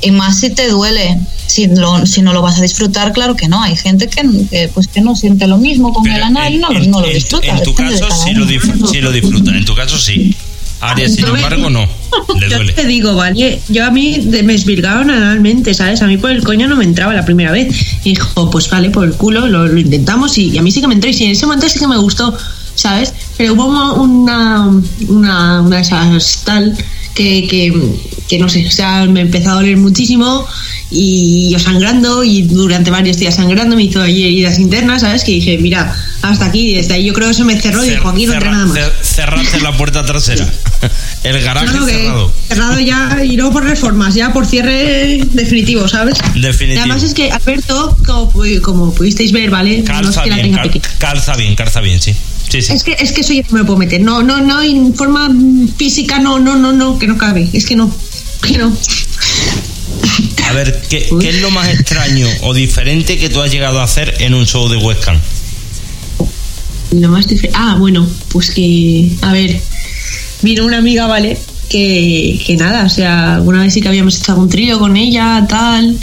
Y más si te duele, si, lo- si no lo vas a disfrutar, claro que no. Hay gente que, que, pues que no siente lo mismo con Pero el anal y no, lo- en- no lo en- disfruta. En tu depende de caso cada sí uno. lo, sí lo disfruta, en tu caso sí. Aria, sin embargo, no. Le Yo te digo, ¿vale? Yo a mí me esvirgaron analmente, ¿sabes? A mí por el coño no me entraba la primera vez. Y dijo, pues vale, por el culo, lo, lo intentamos y, y a mí sí que me entró. Y sí, en ese momento sí que me gustó, ¿sabes? Pero hubo una, una, una de esas tal que, que, que no sé, o sea, me empezó a doler muchísimo y yo sangrando y durante varios días sangrando me hizo heridas internas, ¿sabes? Que dije, mira, hasta aquí, desde ahí yo creo que se me cerró y dijo, aquí no entra nada más. cer- cerraste la puerta trasera. El garaje Claro cerrado. cerrado ya y no por reformas, ya por cierre definitivo, ¿sabes? Definitivo. Y además es que Alberto, como, como pudisteis ver, ¿vale? no es Calza que la bien, tenga cal- pequeña. calza bien, calza bien, sí. Sí, sí. Es que, es que eso ya no me lo puedo meter. No, no, no, en forma física, no, no, no, no, que no cabe. Es que no, que no. A ver, ¿qué, es lo más extraño o diferente que tú has llegado a hacer en un show de webcam? Lo más diferente. Ah, bueno, pues que. A ver. Vino una amiga, ¿vale? Que, que nada, o sea, una vez sí que habíamos hecho algún trío con ella, tal.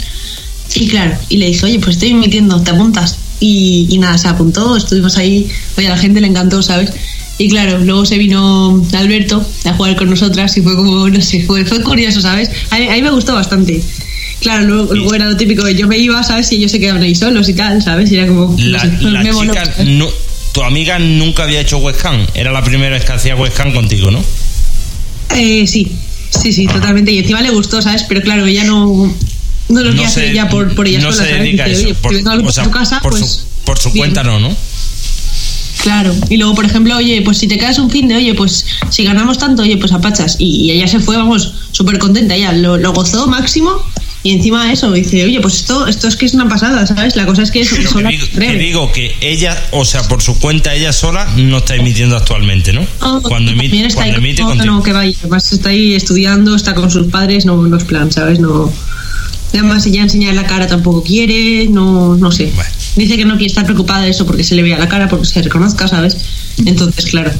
Y claro, y le dije, oye, pues estoy emitiendo, ¿te apuntas? Y, y nada, se apuntó, estuvimos ahí, oye, a la gente le encantó, ¿sabes? Y claro, luego se vino Alberto a jugar con nosotras y fue como, no sé, fue, fue curioso, ¿sabes? A mí, a mí me gustó bastante. Claro, luego, luego era lo típico de yo me iba, ¿sabes? Y ellos se quedaban ahí solos y tal, ¿sabes? Y era como. no La, sé, la me moló, chica, ¿sabes? no- tu amiga nunca había hecho webcam. Era la primera vez que hacía webcam contigo, ¿no? Eh, sí, sí, sí, Ajá. totalmente. Y encima le gustó, ¿sabes? Pero claro, ella no, no lo que hace ella por, por ella no sola, se ¿sabes? dedica a eso. Por, si vengo a o sea, tu casa, por pues. su, por su bien. cuenta no, ¿no? Claro, y luego, por ejemplo, oye, pues si te quedas un fin de, oye, pues si ganamos tanto, oye, pues apachas. Y, y ella se fue, vamos, súper contenta, ella lo, lo gozó máximo. Y encima de eso, dice, oye, pues esto, esto es que es una pasada, ¿sabes? La cosa es que es Pero que sola digo, que digo que ella, o sea, por su cuenta, ella sola no está emitiendo actualmente, ¿no? Ah, cuando emite, está cuando ahí, emite no, no, que vaya, además está ahí estudiando, está con sus padres, no, no es plan, ¿sabes? No. Además, ella enseñar la cara tampoco quiere, no, no sé. Bueno. Dice que no quiere estar preocupada de eso porque se le vea la cara, porque se reconozca, ¿sabes? Entonces, claro.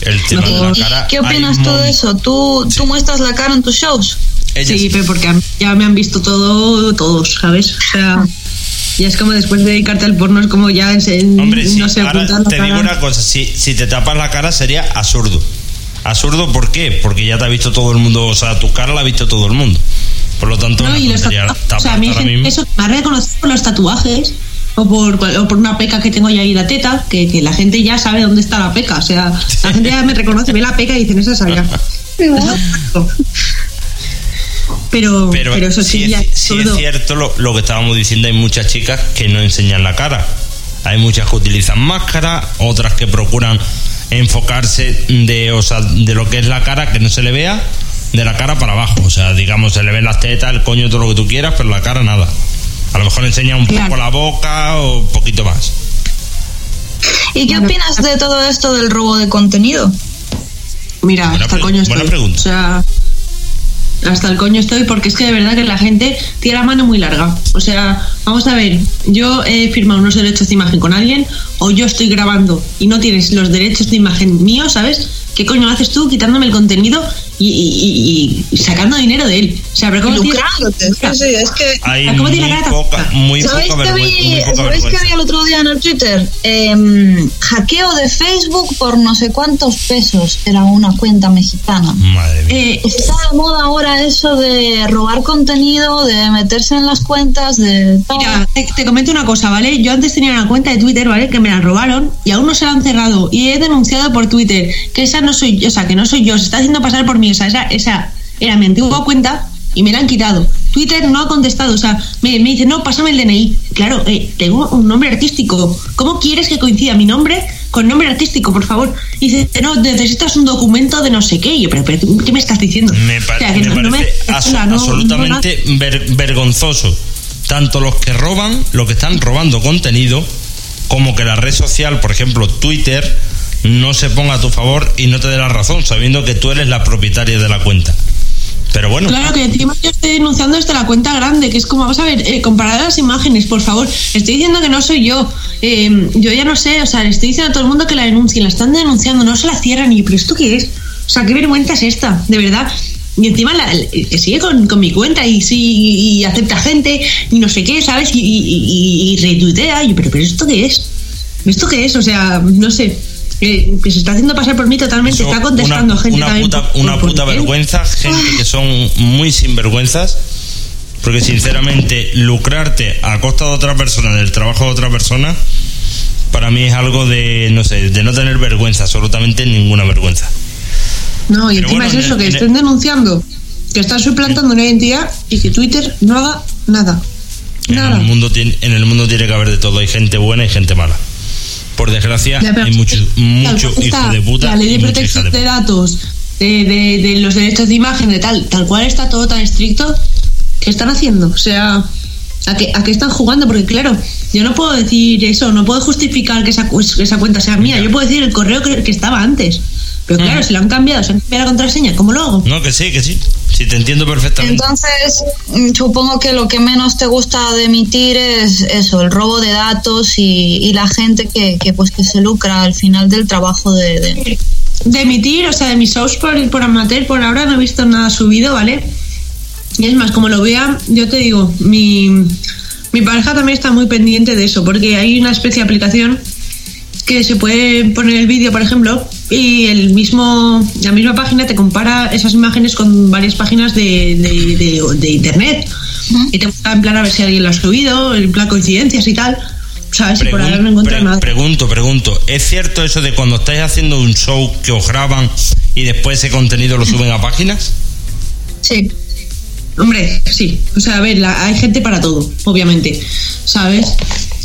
El tema de la ¿Y cara. ¿Qué opinas tú de mon- eso? ¿Tú, ¿Tú muestras la cara en tus shows? Ella sí, sí. pero porque ya me han visto todo, todos, ¿sabes? O sea, ya es como después de dedicarte al porno, es como ya en, en- Hombre, sí, no sé, ahora te digo cara. una cosa, si, si te tapas la cara sería absurdo. Absurdo, ¿por qué? Porque ya te ha visto todo el mundo, o sea, tu cara la ha visto todo el mundo. Por lo tanto, No, y los tatuajes, o sea, a mí ahora mismo. eso me ha reconocido por los tatuajes o por, o por una peca que tengo ya ahí la teta, que, que la gente ya sabe dónde está la peca. O sea, la gente ya me reconoce, ve la peca y dicen, esa es allá. Pero, pero, Pero, eso sí, sí, ya es, sí cierto lo, lo que estábamos diciendo, hay muchas chicas que no enseñan la cara. Hay muchas que utilizan máscara, otras que procuran enfocarse de, o sea, de lo que es la cara, que no se le vea, de la cara para abajo. O sea, digamos, se le ven las tetas, el coño, todo lo que tú quieras, pero la cara nada. A lo mejor enseña un Claro. poco la boca o un poquito más. ¿Y qué Bueno, opinas de todo esto del robo de contenido? Mira, Buena hasta el pre- coño buena estoy. pregunta. O sea, hasta el coño estoy porque es que de verdad que la gente tiene la mano muy larga. O sea, vamos a ver, yo he firmado unos derechos de imagen con alguien o yo estoy grabando y no tienes los derechos de imagen míos, ¿sabes? ¿Qué coño haces tú quitándome el contenido y, y- sacando dinero de él? O sea, pero ¿cómo tienes- Lucrándote. Sí, sí, es que... Hay ¿Cómo muy tiene la cara poca, muy ¿Sabéis poca que, vi, muy poca ¿sabéis que vi el otro día en el Twitter? Em, hackeo de Facebook por no sé cuántos pesos. Era una cuenta mexicana. Madre mía. Eh, Está de moda ahora eso de robar contenido, de meterse en las cuentas, de... Mira, te, te comento una cosa, ¿vale? Yo antes tenía una cuenta de Twitter, ¿vale? Que me la robaron y aún no se la han cerrado. Y he denunciado por Twitter que esa no soy yo, o sea, que no soy yo, se está haciendo pasar por mí. O sea, esa, esa era mi antigua cuenta y me la han quitado. Twitter no ha contestado, o sea, me, me dice, no, pásame el DNI. Claro, eh, tengo un nombre artístico. ¿Cómo quieres que coincida mi nombre con nombre artístico, por favor? Y dice, no, necesitas un documento de no sé qué. Y yo, pero, pero ¿tú ¿qué me estás diciendo? Me, pa- O sea, que me no- no parece me- no- absolutamente ver- vergonzoso. Tanto los que roban, los que están robando contenido, como que la red social, por ejemplo Twitter, no se ponga a tu favor y no te dé la razón, sabiendo que tú eres la propietaria de la cuenta. Pero bueno, Claro que encima yo estoy denunciando desde la cuenta grande, que es como, vamos a ver, eh, las imágenes, por favor. Estoy diciendo que no soy yo. Eh, yo ya no sé, o sea, le estoy diciendo a todo el mundo que la denuncien, la están denunciando, no se la cierran. Y, ¿pero esto qué es? O sea, qué vergüenza es esta, de verdad. Y encima la, sigue con, con mi cuenta y sí y acepta gente y no sé qué, ¿sabes? Y, y, y- y retuitea. Y, pero, pero ¿esto qué es? ¿Esto qué es? O sea, no sé. Que, que se está haciendo pasar por mí totalmente. eso, está contestando una, gente una también. puta, por- una por- puta por- vergüenza, gente que son muy sinvergüenzas, porque sinceramente lucrarte a costa de otra persona, del trabajo de otra persona, para mí es algo de, no sé, de no tener vergüenza, absolutamente ninguna vergüenza. No, y Pero encima bueno, es eso, en el- que en el- estén denunciando, que están suplantando una identidad y que Twitter no haga nada. En Nada. el, mundo tiene, en el mundo tiene que haber de todo, hay gente buena y gente mala. Por desgracia, Ya, hay muchos mucho tal cual hijos de puta. La ley de protección de datos, de, de- de los derechos de imagen, de tal, tal cual está todo tan estricto, ¿qué están haciendo? O sea, ¿a qué, a qué están jugando? Porque claro, yo no puedo decir eso, no puedo justificar que esa, que esa cuenta sea mía, yo puedo decir el correo que, que estaba antes. Pero claro, si lo han cambiado, se han cambiado la contraseña, ¿cómo lo hago? No, que sí, que sí. Sí, te entiendo perfectamente. Entonces, mm, supongo que lo que menos te gusta de emitir es eso, el robo de datos y, y la gente que, que, pues que se lucra al final del trabajo de, de- de emitir, o sea, de mis shows por, por amateur, por ahora no he visto nada subido, ¿vale? Y es más, como lo vea, yo te digo, mi, mi pareja también está muy pendiente de eso, porque hay una especie de aplicación que se puede poner el vídeo, por ejemplo, y el mismo, la misma página te compara esas imágenes con varias páginas de, de, de- de internet. Y te busca en plan a ver si alguien lo ha subido, en plan coincidencias y tal. ¿Sabes? Y por ahora no encuentro pre- nada. pregunto, pregunto. ¿Es cierto eso de cuando estáis haciendo un show que os graban y después ese contenido lo suben a páginas? Sí. Hombre, sí. O sea, a ver, la- hay gente para todo, obviamente. ¿Sabes?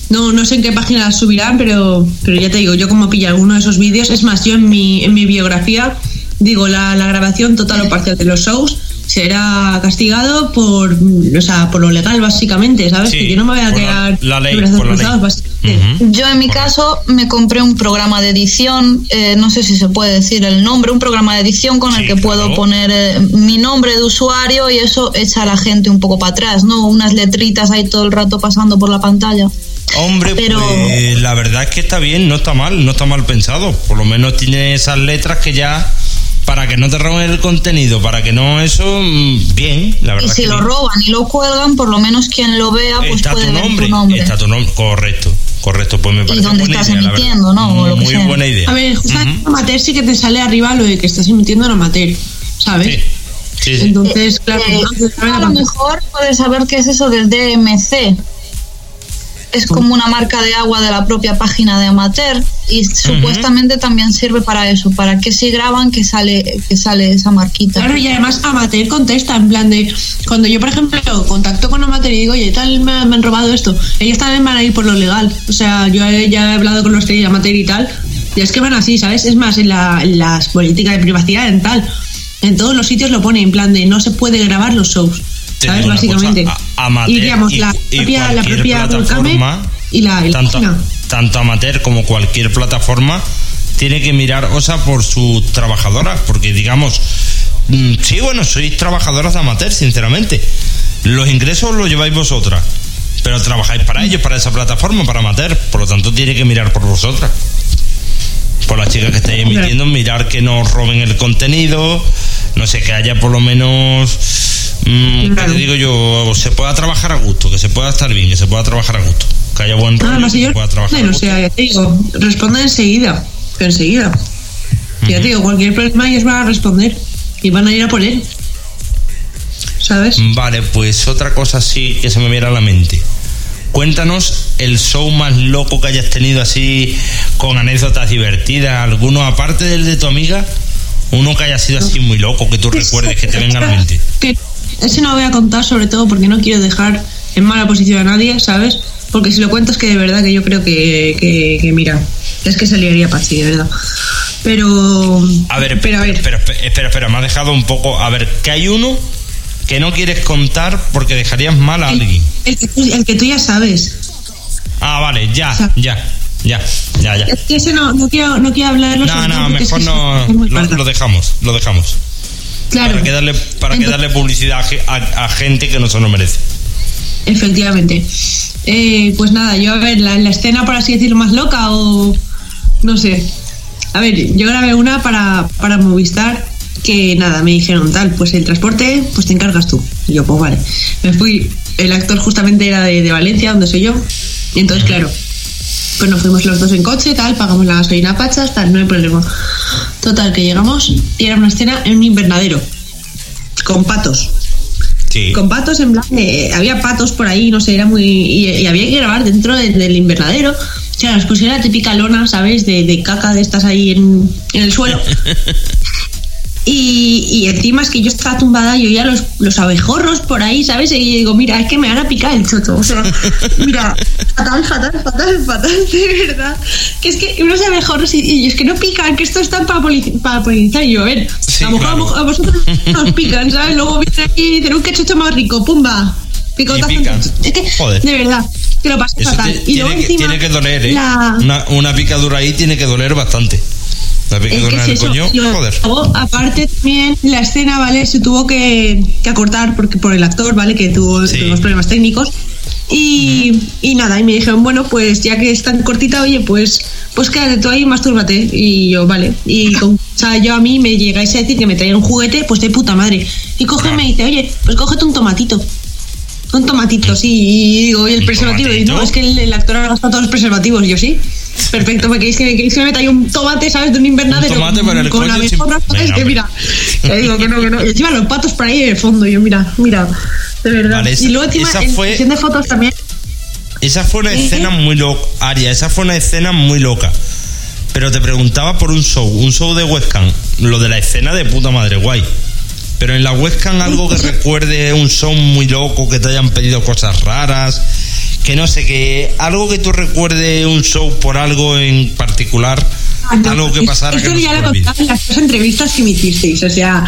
No, no sé en qué página las subirán, pero, pero ya te digo, yo como pilla alguno de esos vídeos, es más, yo en mi, en mi biografía digo la, la grabación total o parcial de los shows será castigado por, o sea, por lo legal básicamente, ¿sabes? Sí, que yo no me voy a la- quedar la ley, brazos por la ley. Yo en mi caso me compré un programa de edición, eh, no sé si se puede decir el nombre, un programa de edición con el que puedo claro. poner eh, mi nombre de usuario y eso echa a la gente un poco para atrás, ¿no? Unas letritas ahí todo el rato pasando por la pantalla. Hombre, Pero- pues la verdad es que está bien, no está mal, no está mal pensado. Por lo menos tiene esas letras que ya, para que no te roben el contenido, para que no eso, mm, bien, la Y verdad. si que lo bien. roban y lo cuelgan, por lo menos quien lo vea pues está puede tu ver nombre, tu nombre. está tu nombre, correcto, correcto, pues me parece dónde buena estás idea, la verdad. emitiendo, ¿no? O lo que Muy sea. buena idea. A ver, justamente Ujú. en amateur sí que te sale arriba lo de que estás emitiendo en amateur, ¿sabes? Sí, sí, sí. Entonces, claro, Eh, entonces, a lo mejor puedes saber qué es eso del DMC. Es como una marca de agua de la propia página de Amateur y supuestamente también sirve para eso, para que si graban que sale que sale esa marquita. Claro, y además Amateur contesta en plan de cuando yo, por ejemplo, contacto con Amateur y digo, oye, tal, me, me han robado esto, ellos también van a ir por lo legal. O sea, yo he- ya he hablado con los de Amateur y tal, y es que van así, ¿sabes? Es más, en, la, en las políticas de privacidad, en tal, en todos los sitios lo pone en plan de no se puede grabar los shows. ¿Sabes? Básicamente. a- amateur y la y propia, la propia plataforma, y la, y la tanto, tanto amateur como cualquier plataforma tiene que mirar OSA por sus trabajadoras, porque digamos, mm, sí, bueno, sois trabajadoras de amateur, sinceramente. Los ingresos los lleváis vosotras, pero trabajáis para ellos, para esa plataforma, para amateur, por lo tanto tiene que mirar por vosotras. Por las chicas que estáis emitiendo, mirar que no roben el contenido, no sé, que haya por lo menos, mm, que Claro. te digo yo, se pueda trabajar a gusto, que se pueda estar bien, que se pueda trabajar a gusto, que haya buen rollo, Nada más que se pueda trabajar o sea, ya te digo, responden enseguida, pero enseguida. Ya te digo, cualquier problema ellos van a responder y van a ir a por él. ¿Sabes? Vale, pues otra cosa sí que se me viene a la mente. Cuéntanos el show más loco que hayas tenido así con anécdotas divertidas, alguno aparte del de tu amiga, uno que haya sido así muy loco, que tú recuerdes, que te venga a la mente. Ese no lo voy a contar sobre todo porque no quiero dejar en mala posición a nadie, ¿sabes? Porque si lo cuento es que de verdad que yo creo que, que, que mira, es que se liaría Pachi, de verdad. Pero... A ver, pero a ver, espera, espera, espera, espera, me ha dejado un poco. A ver, que hay uno que no quieres contar porque dejarías mal a el, alguien. el que, tú- el que tú ya sabes. Ah, vale, ya, sea- ya, ya, ya, ya. Es que ese no, no, quiero, no quiero hablarlo No, no, mejor no. lo dejamos, lo dejamos. Claro. Para que darle, para que darle publicidad a, ge- a- a gente que no se lo merece. Efectivamente. Eh, pues nada, yo a ver, la, la escena, por así decirlo, más loca o no sé. A ver, yo grabé una para, para Movistar que nada, me dijeron tal, pues el transporte, pues te encargas tú. Y yo, pues vale. Me fui, el actor justamente era de, de Valencia, donde soy yo. Y entonces, claro, pues nos fuimos los dos en coche, tal, pagamos la gasolina pachas, tal, no hay problema. Total, que llegamos y era una escena en un invernadero, con patos Sí. con patos en plan de- había patos por ahí no sé era muy y, y había que grabar dentro de- del invernadero o sea nos pusieron la típica lona sabes de, de caca de estas ahí en, en el suelo y, y encima es que yo estaba tumbada y oía los, los abejorros por ahí, ¿sabes? Y digo, mira, es que me van a picar el chocho. O sea, mira, fatal, fatal, fatal, fatal, de verdad. Que es que unos abejorros y, y es que no pican, que esto está para, poli- para polinizar. Y yo, a ver, Sí, a lo mejor claro. a vosotros nos pican, ¿sabes? Luego vienen aquí y dicen, un que chocho más rico, pumba. Picotazo. Es que, Joder. de verdad, que lo pasé Eso fatal. y luego tiene, encima, tiene que doler, ¿eh? la- Una, una picadura ahí tiene que doler bastante. La Es que Y luego, aparte también la escena, ¿vale? Se tuvo que, que acortar porque por el actor, ¿vale? Que tuvo Sí. unos problemas técnicos. Y, y nada, y me dijeron, bueno, pues ya que es tan cortita, oye, pues pues quédate tú ahí y mastúrbate. Y yo, vale. Y con, o sea, yo a mí me llegáis a decir que me traía un juguete, pues de puta madre. Y coge y me dice, oye, pues cógete un tomatito. Un tomatito, sí. Y digo, ¿y el ¿Un preservativo? Y no, es que el, el actor ha gastado todos los preservativos. Y yo, sí. Perfecto, me queréis que, queréis que me meta ahí un tomate, ¿sabes? De un invernadero. Un tomate para el con abejorras, sin- ¿sabes? Venga, Que hombre. mira, te digo que no, que no. Y encima los patos por ahí en el fondo. Yo, mira, mira, de verdad. Vale, esa- y luego encima esa fue- sesión de fotos también. Esa fue una ¿Eh? escena muy loca, Aria, esa fue una escena muy loca. Pero te preguntaba por un show, un show de webcam, lo de la escena de puta madre, guay. Pero en la webcam algo que recuerde un show muy loco, que te hayan pedido cosas raras, que no sé, que algo que tú recuerde un show por algo en particular, Ah, no, algo que pasara Esto que no ya lo olvide. contaba en las dos entrevistas que me hicisteis. O sea,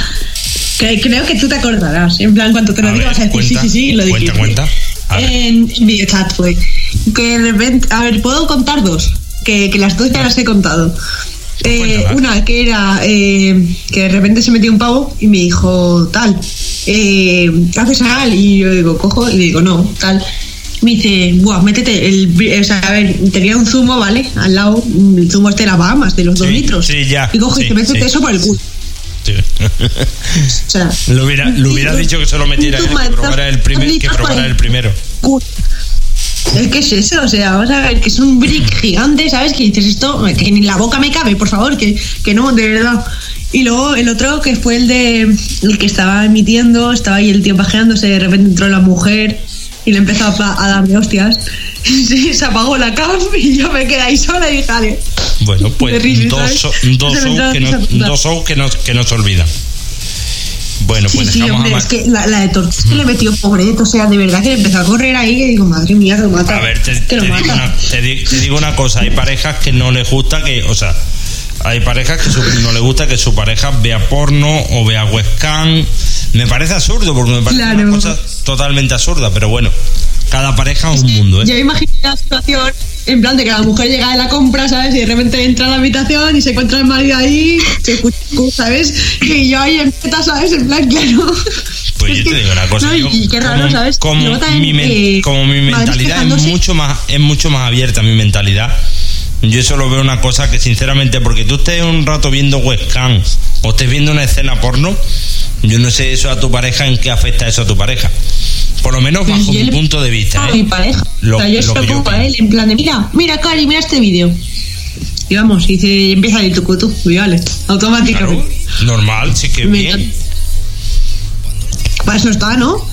que- creo que tú te acordarás. En plan, cuando te lo ver, vas a decir cuenta, sí, sí, sí, lo cuenta, dijiste. cuenta. A ver. En videochat fue. Que de repente. A ver, puedo contar dos. Que, que las dos ya las he contado. Eh, Cuéntalas. una que era eh, que de repente se metió un pavo y me dijo tal, eh, ¿qué haces anal? Y yo digo, cojo y le digo, no, tal. Me dice, buah, métete el. O sea, a ver, tenía un zumo, ¿vale? Al lado, mm, el zumo este de la Bahamas, de los dos litros. sí, ya, Y coge y sí, te métete sí. eso por el culo. Sí. O sea, lo hubiera, lo hubiera dicho que se lo metiera que probara el, primer, que probara el primero. Es que es eso, o sea, vamos a ver, que es un brick gigante, ¿sabes? Que dices esto, que ni la boca me cabe, por favor, que, que no, de verdad. Y luego el otro, que fue el de el que estaba emitiendo, estaba ahí el tío pajeándose, de repente entró la mujer y le empezó a, a dar de hostias. Sí, se apagó la cam y yo me quedé ahí sola y dije, "Ale". Bueno, pues dos, dos shows que, no, esa puta. dos shows que, no, que no se olvidan. Bueno, pues sí, hombre, a es que la, la de Torres que le metió pobreto, o sea, de verdad que le empezó a correr ahí y digo, madre mía, que lo mata. A ver, te, te digo una, te digo una cosa, hay parejas que no les gusta que, o sea, hay parejas que su- no les gusta que su pareja vea porno o vea webcam. Me parece absurdo, porque me parece Claro. una cosa totalmente absurda, pero bueno, cada pareja es un mundo, Yo ¿eh? me imagino la situación en plan de que la mujer llega de la compra, ¿sabes? Y de repente entra a la habitación y se encuentra el marido ahí, se escucha, ¿sabes? Y yo ahí en peta, ¿sabes? En plan, claro. Pues Es yo te digo una cosa, no, yo, y qué raro, como, ¿sabes? como mi, men- eh, como mi mentalidad es mucho más es mucho más abierta mi mentalidad. Yo solo veo una cosa que sinceramente porque tú estés un rato viendo webcam o estés viendo una escena porno, yo no sé eso a tu pareja en qué afecta eso a tu pareja. Por lo menos bajo mi le- punto de vista. a ¿eh? mi pareja. Lo- o sea, yo lo se lo yo pongo a él en plan de, mira, mira, Cari, mira este vídeo. Y vamos, y dice, y empieza a ir tu cutu, y vale, Claro, automáticamente. normal, sí que Me bien. Para eso está, ¿no?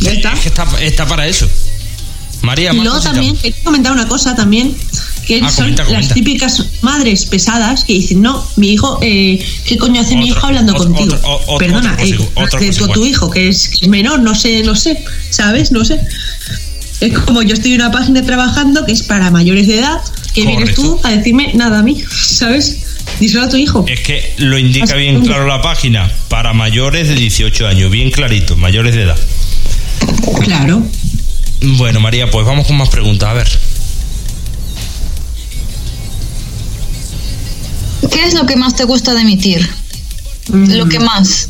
Ya está. Es que está, está para eso. María, Y luego también, quería comentar una cosa también, que Ah, son comenta, comenta. las típicas madres pesadas que dicen, no, mi hijo, eh, ¿qué coño hace mi hijo hablando otro, contigo? otro, Perdona, eh, de tu, tu hijo, que es, que es menor, no sé, no sé, ¿sabes? No sé. Es como yo estoy en una página trabajando que es para mayores de edad, que vienes tú a decirme nada a mí, ¿sabes? Díselo a tu hijo. Es que lo indica Así bien claro la página. Para mayores de 18 años, bien clarito, mayores de edad. Claro. Bueno, María, pues vamos con más preguntas. A ver. ¿Qué es lo que más te gusta de emitir? Mm. Lo que más.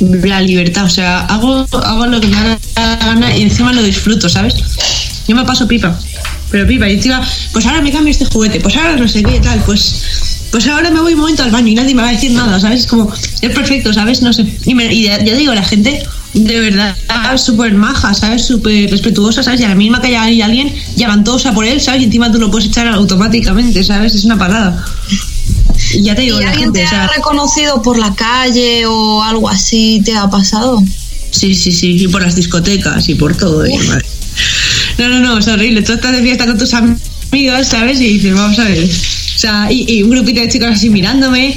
la libertad, o sea, hago, hago lo que me da la gana y encima lo disfruto, ¿sabes? Yo me paso pipa, pero pipa, y encima, pues ahora me cambio este juguete, pues ahora no sé qué, tal, pues, pues ahora me voy un momento al baño y nadie me va a decir nada, ¿sabes? Es como, es perfecto, ¿sabes? No sé. Y, me- y ya, ya digo, la gente de verdad súper maja, ¿sabes? Súper respetuosa, ¿sabes? Y a la misma que haya ahí alguien, ya van todos a por él, ¿sabes? Y encima tú lo puedes echar automáticamente, ¿sabes? Es una parada. Y ya te digo, ¿Y la alguien gente, te o sea, ha reconocido por la calle o algo así te ha pasado? Sí, sí, sí, y por las discotecas y por todo. y madre. No, no, no, es horrible. Tú estás de fiesta con tus am- amigos, ¿sabes? Y dices, vamos a ver. O sea, y, y un grupito de chicos así mirándome.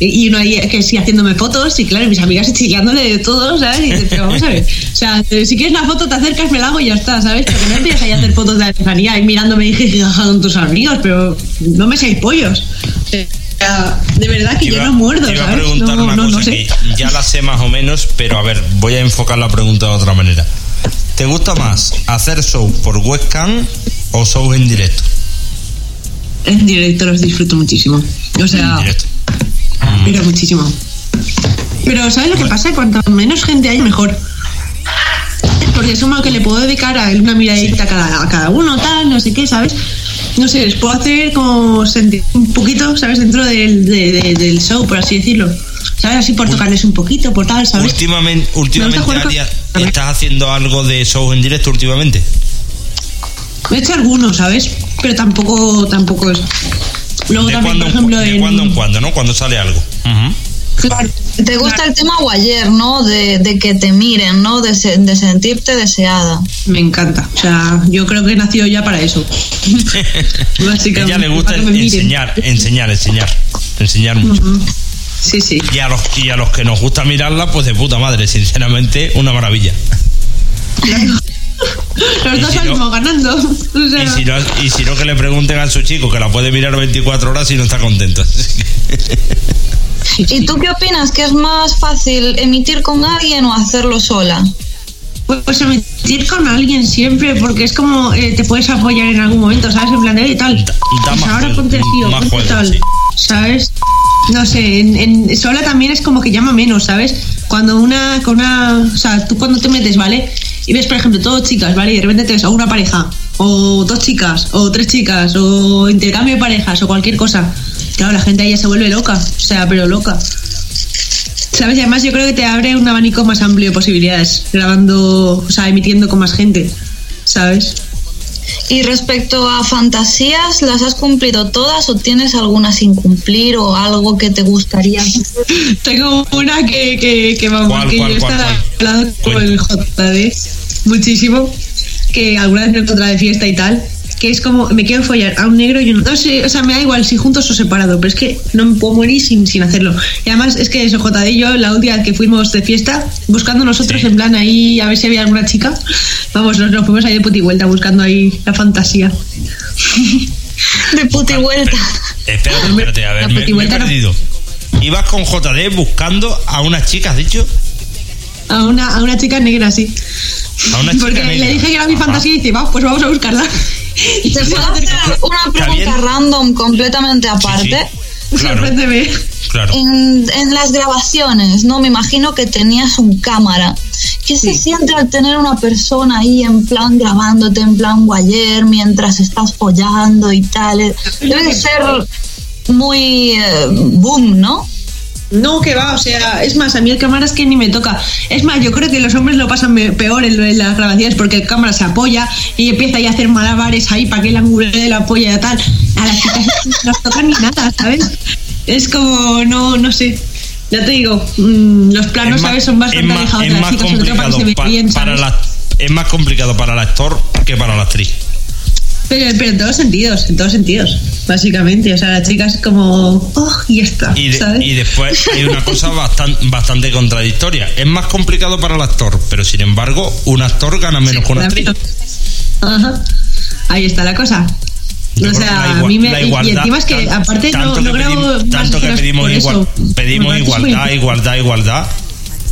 Y y uno ahí que sí haciéndome fotos, y claro, mis amigas chillándole de todo, ¿sabes? Y dices, pero vamos a ver. O sea, si quieres una foto, te acercas, me la hago y ya está, ¿sabes? Porque no empiezas ahí a hacer fotos de artesanía y mirándome y jijijaja con tus amigos, pero no me seáis pollos. Sea, de verdad que Te yo iba- no muerdo, te iba a ¿sabes? preguntar no, una no, cosa no sé. que ya la sé más o menos, pero a ver, voy a enfocar la pregunta de otra manera. ¿Te gusta más hacer show por webcam o show en directo? En directo los disfruto muchísimo. O sea. Pero muchísimo. Pero ¿sabes lo que pasa? Cuanto menos gente hay, mejor. Porque es como que le puedo dedicar a una miradita a, cada, a cada uno, tal, no sé qué, ¿sabes? No sé, les puedo hacer como sentir un poquito, ¿sabes? Dentro del, de- de- del show, por así decirlo. ¿Sabes? Así por tocarles un poquito, por tal, ¿sabes? Últimamente, Me últimamente con- Aria, ¿estás haciendo algo de show en directo últimamente? He hecho algunos, ¿sabes? Pero tampoco, tampoco es. Luego de también, cuando, por ejemplo, de cuando en cuando, ¿no? Cuando sale algo. Claro. Te gusta el tema guayer, ¿no? De, de que te miren, ¿no? De, se- de sentirte deseada. Me encanta. O sea, yo creo que nació ya para eso. A Básicamente. ella le gusta enseñar, enseñar, enseñar. Enseñar mucho. Sí, sí. Y a, los, y a los que nos gusta mirarla, pues de puta madre, sinceramente, una maravilla. Los Y dos si no- salimos ganando. O sea, Y si, no, y si no, que le pregunten a su chico, que la puede mirar 24 horas y no está contento. ¿Y tú qué opinas? ¿Que es más fácil emitir con alguien o hacerlo sola? pues emitir con alguien siempre, porque es como eh, te puedes apoyar en algún momento, ¿sabes? En plan de "Oye, tal. Pues ahora ponte así o más ponte juego, tal. sí. ¿Sabes? No sé, en, en- sola también es como que llama menos, ¿sabes? Cuando una, con una, o sea, tú cuando te metes, ¿vale? Y ves, por ejemplo, dos chicas, ¿vale? Y de repente te ves a una pareja, o dos chicas, o tres chicas, o intercambio de parejas, o cualquier cosa. Claro, la gente ahí ya se vuelve loca, o sea, pero loca. ¿Sabes? Y además yo creo que te abre un abanico más amplio de posibilidades, grabando, o sea, emitiendo con más gente, ¿sabes? Y respecto a fantasías, ¿las has cumplido todas o tienes alguna sin cumplir o algo que te gustaría? Tengo una que, que, que vamos, ¿Cuál, que cuál, yo he cuál, estado cuál? hablando con el JD muchísimo, que alguna vez me he encontrado de fiesta y tal, que es como, me quiero follar a un negro y un... No sé, o sea, me da igual si juntos o separado, pero es que no me puedo morir sin, sin hacerlo. Y además es que eso, JD y yo, la última vez que fuimos de fiesta, buscando nosotros Sí. en plan ahí a ver si había alguna chica, vamos, nos, nos fuimos ahí de puti vuelta buscando ahí la fantasía. De puti vuelta. espérate, espérate, a ver, me, me he putivuelta no. perdido. Ibas con JD buscando a unas chicas, dicho. A una, a una chica negra, sí. A una chica Porque negra. le dije que era mi Ajá. fantasía y dice, va, pues vamos a buscarla. Y ¿Te se a hacer una pregunta random completamente Sí, sí. aparte? Claro. En, en las grabaciones, ¿no? Me imagino que tenías un cámara. ¿Qué se Sí. siente al tener una persona ahí en plan grabándote, en plan guayer, mientras estás follando y tal? Debe de ser muy eh, boom, ¿no? No, que va, o sea, es más, a mí el cámara es que ni me toca. Es más, yo creo que los hombres lo pasan peor en, lo- en las grabaciones porque el cámara se apoya y empieza ahí a hacer malabares ahí para que el ángulo de la polla y tal. A las chicas no toca ni nada, ¿sabes? Es como, no, no sé. Ya te digo, mm, los planos, Es ¿sabes? Son bastante más, alejados de las chicas, sobre todo para que complicado se vea pa- bien, para ¿sabes? la, es más complicado para el actor que para la actriz. Pero, pero en todos sentidos, en todos sentidos, básicamente. O sea, la chica es como, oh, y está, Y, de- ¿sabes? y después hay una cosa bastante, bastante contradictoria. Es más complicado para el actor, pero sin embargo, un actor gana menos que una actriz. Ajá. Ahí está la cosa. Yo o sea, la a mí me. la y- igualdad, encima es que, aparte, tanto no que grabo. pedimos, tanto que pedimos, por igual- pedimos igualdad, igualdad, igualdad,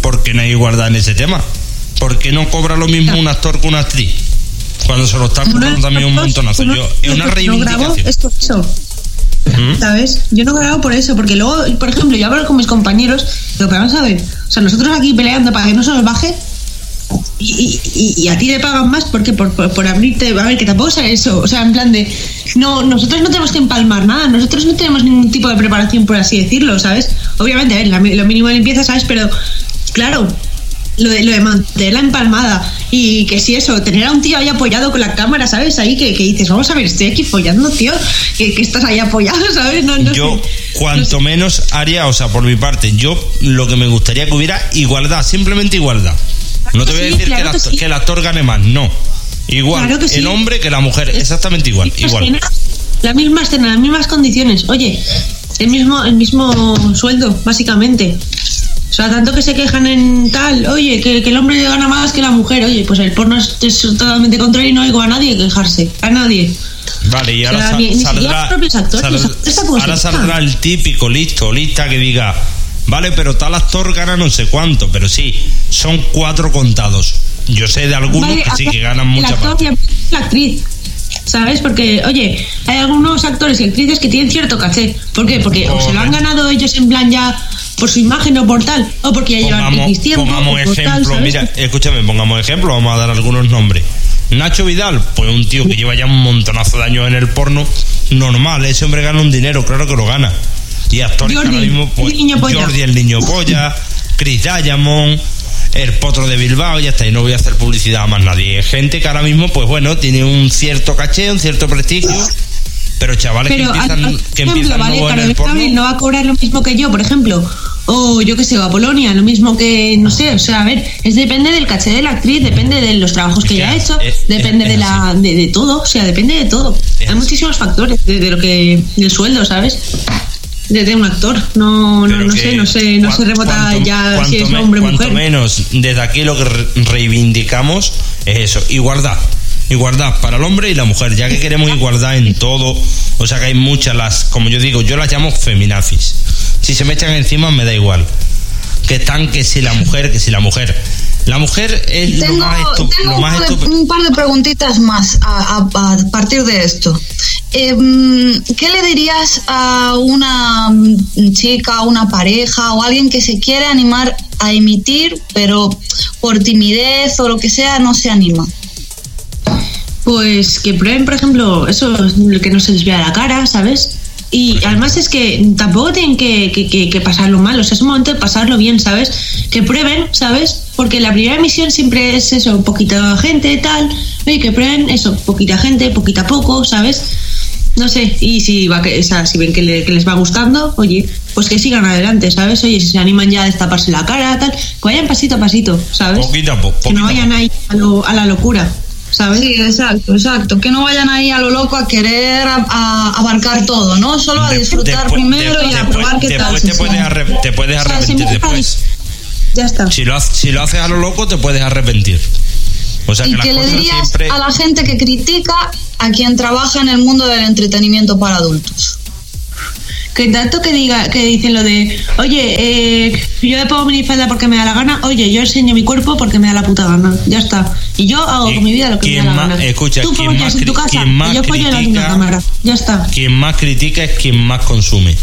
porque no hay igualdad en ese tema. ¿Por qué no cobra lo mismo un actor que una actriz? Cuando se lo está cobrando también un montonazo. Yo, es una reivindicación. es por eso. ¿Mm? ¿Sabes? Yo no grabo por eso, porque luego, por ejemplo, yo hablo con mis compañeros, digo, pero vamos a ver, o sea, nosotros aquí peleando para que no se nos baje, y, y- y- y a ti le pagan más porque por, por, por abrirte, a ver, que tampoco sea eso, o sea, en plan de, no, nosotros no tenemos que empalmar nada, nosotros no tenemos ningún tipo de preparación, por así decirlo, ¿sabes? Obviamente, a ver, la lo mínimo de limpieza, ¿sabes? Pero, claro, lo de, lo de mantener la empalmada y que si eso, tener a un tío ahí apoyado con la cámara, ¿sabes? Ahí que, que dices, vamos a ver, estoy aquí follando, tío, que, que estás ahí apoyado, ¿sabes? No, no yo, sé. cuanto menos haría, o sea, por mi parte, yo lo que me gustaría que hubiera igualdad, simplemente igualdad. No te voy a Sí, decir que, el actor, sí. que el actor gane más, no. Igual, Claro que sí. el hombre que la mujer, exactamente igual, misma igual. escena, la misma escena, las mismas condiciones. Oye, el mismo, el mismo sueldo, básicamente. O sea, tanto que se quejan en tal, oye, que, que el hombre gana más que la mujer. Oye, pues el porno es, es totalmente contrario y no oigo a nadie quejarse. A nadie. Vale, y O ahora sea, ni- saldrá, actores, sal- ahora saldrá el típico listo, lista que diga, vale, pero tal actor gana no sé cuánto, pero sí, son cuatro contados. Yo sé de algunos Vale, que sí que ganan el mucha y la actriz. ¿Sabes? Porque, oye, hay algunos actores y actrices que tienen cierto caché. ¿Por qué? Porque o se lo han ganado ellos en plan ya por su imagen o por tal, o porque ya llevan X tiempo. Pongamos tal, ejemplo, mira, escúchame, pongamos ejemplo, vamos a dar algunos nombres. Nacho Vidal, pues un tío que lleva ya un montonazo de años en el porno, normal, ese hombre gana un dinero, claro que lo gana. Y actores que ahora mismo, pues, el niño polla. Jordi el niño polla, Chris Diamond, el potro de Bilbao, ya está, y no voy a hacer publicidad a más nadie. Gente que ahora mismo, pues bueno, tiene un cierto caché, un cierto prestigio, pero chavales Pero, que a- empiezan, a- que por ejemplo, empiezan ¿vale? en el porno. No va a cobrar lo mismo que yo, por ejemplo. O yo que sé, o a Polonia, lo mismo que, no sé, o sea, a ver, es depende del caché de la actriz, depende de los trabajos que que ella ha hecho, es- depende es de la de, de todo, o sea, depende de todo. Hay muchísimos factores de, de lo que del sueldo, ¿sabes? De, de un actor, no no, no que sé, no sé, no se rebota ya si es hombre o mujer. menos, desde aquí lo que re- reivindicamos es eso, igualdad. Igualdad para el hombre y la mujer, ya que queremos igualdad en todo, o sea que hay muchas las, como yo digo, yo las llamo feminazis. Si se me echan encima me da igual. Que están que si la mujer, que si la mujer. La mujer es lo más, estu- tengo lo un, más par de, estupe- un par de preguntitas más a, a- a partir de esto. Eh, ¿Qué le dirías a una chica, una pareja o alguien que se quiere animar a emitir, pero por timidez o lo que sea no se anima? Pues que prueben, por ejemplo, eso, que no se les vea la cara, ¿sabes? Y además es que tampoco tienen que, que- que- que pasarlo mal, o sea, es un momento de pasarlo bien, ¿sabes? Que prueben, ¿sabes? Porque la primera emisión siempre es eso, poquita gente, tal. Oye, que prueben eso, poquita gente, poquito a poco, ¿sabes? No sé, y si va que, o sea, si ven que, le- que les va gustando, oye, pues que sigan adelante, ¿sabes? Oye, si se animan ya a destaparse la cara, tal, que vayan pasito a pasito, ¿sabes? Poquito a poco, que no vayan ahí a, lo- a la locura, ¿sabes? Sí, exacto, exacto. Que no vayan ahí a lo loco a querer a- a abarcar todo, ¿no? Solo a disfrutar después- primero y a después- probar qué tal. después te puedes, arre- te puedes O sea, arrepentir después. Ya está. Si lo, si lo haces a lo loco, te puedes arrepentir. O sea que ¿Y qué le dirías siempre. a la gente que critica a quien trabaja en el mundo del entretenimiento para adultos? Que tanto que diga, que dicen lo de, oye, eh, yo me pongo minifalda porque me da la gana, oye, yo enseño mi cuerpo porque me da la puta gana, ya está. Y yo hago con mi vida lo que me da la más- gana. escucha, Tú quien más en tu casa más y yo follo en la cámara, ya está. Quien más critica es quien más consume.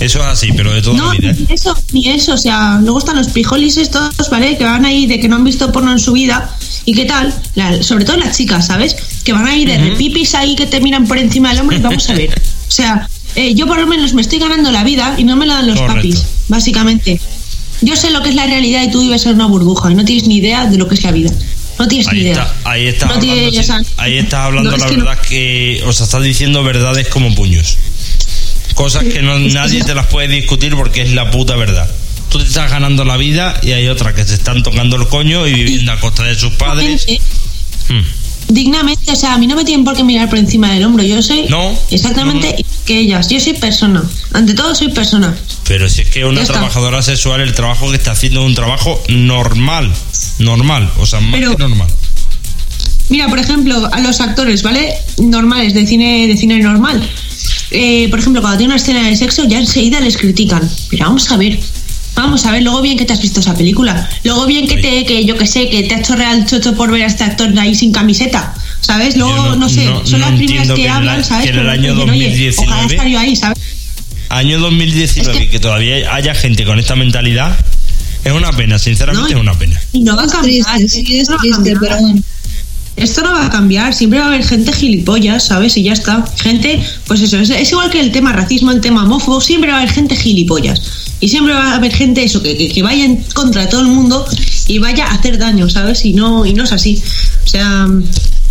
Eso es así, pero de toda No, la vida. ¿eh? ni eso, ni eso, o sea, luego están los pijolis estos, ¿vale? Que van ahí de que no han visto porno en su vida y qué tal, La- sobre todo las chicas, ¿sabes? Que van ahí de repipis ahí que te miran por encima del hombro y vamos a ver. O sea, eh, yo por lo menos me estoy ganando la vida y no me la dan los Correcto. papis, básicamente. Yo sé lo que es la realidad y tú vives en una burbuja y no tienes ni idea de lo que es la vida. No tienes ni idea. está, ahí estás No hablando, ahí estás hablando no, es la que no- verdad que, o sea, estás diciendo verdades como puños. Cosas que no, nadie te las puede discutir porque es la puta verdad. Tú te estás ganando la vida y hay otras que se están tocando el coño y viviendo a costa de sus padres. Hmm. Dignamente, o sea, a mí no me tienen por qué mirar por encima del hombro. Yo soy No, exactamente no, que ellas. Yo soy persona. Ante todo, soy persona. Pero si es que una trabajadora sexual, el trabajo que está haciendo es un trabajo normal. Normal, o sea, más Pero- que normal. Mira, por ejemplo, a los actores, ¿vale? Normales, de cine, de cine normal. Eh, por ejemplo, cuando tiene una escena de sexo, ya enseguida les critican. Pero vamos a ver. Vamos a ver, luego bien que te has visto esa película. Luego bien que te, que yo que sé, que te ha hecho real chocho por ver a este actor ahí sin camiseta. ¿Sabes? Luego, no- no, sé, no- son no las primeras que, hablan, la- ¿sabes? que en el año dicen, oye, 2019 ojalá estar yo ahí, ¿sabes? Año 2019, Es que... que- todavía haya gente con esta mentalidad, es una pena, sinceramente No, es una pena. Y no va a Es cambiar. triste, sí, es esto no va a triste, cambiar. pero bueno. Esto no va a cambiar, siempre va a haber gente gilipollas, ¿sabes? Y ya está. Gente, pues eso, es, es igual que el tema racismo, el tema homófobo, siempre va a haber gente gilipollas. Y siempre va a haber gente eso, que, que, que vaya en contra de todo el mundo y vaya a hacer daño, ¿sabes? Y no, y no es así. O sea,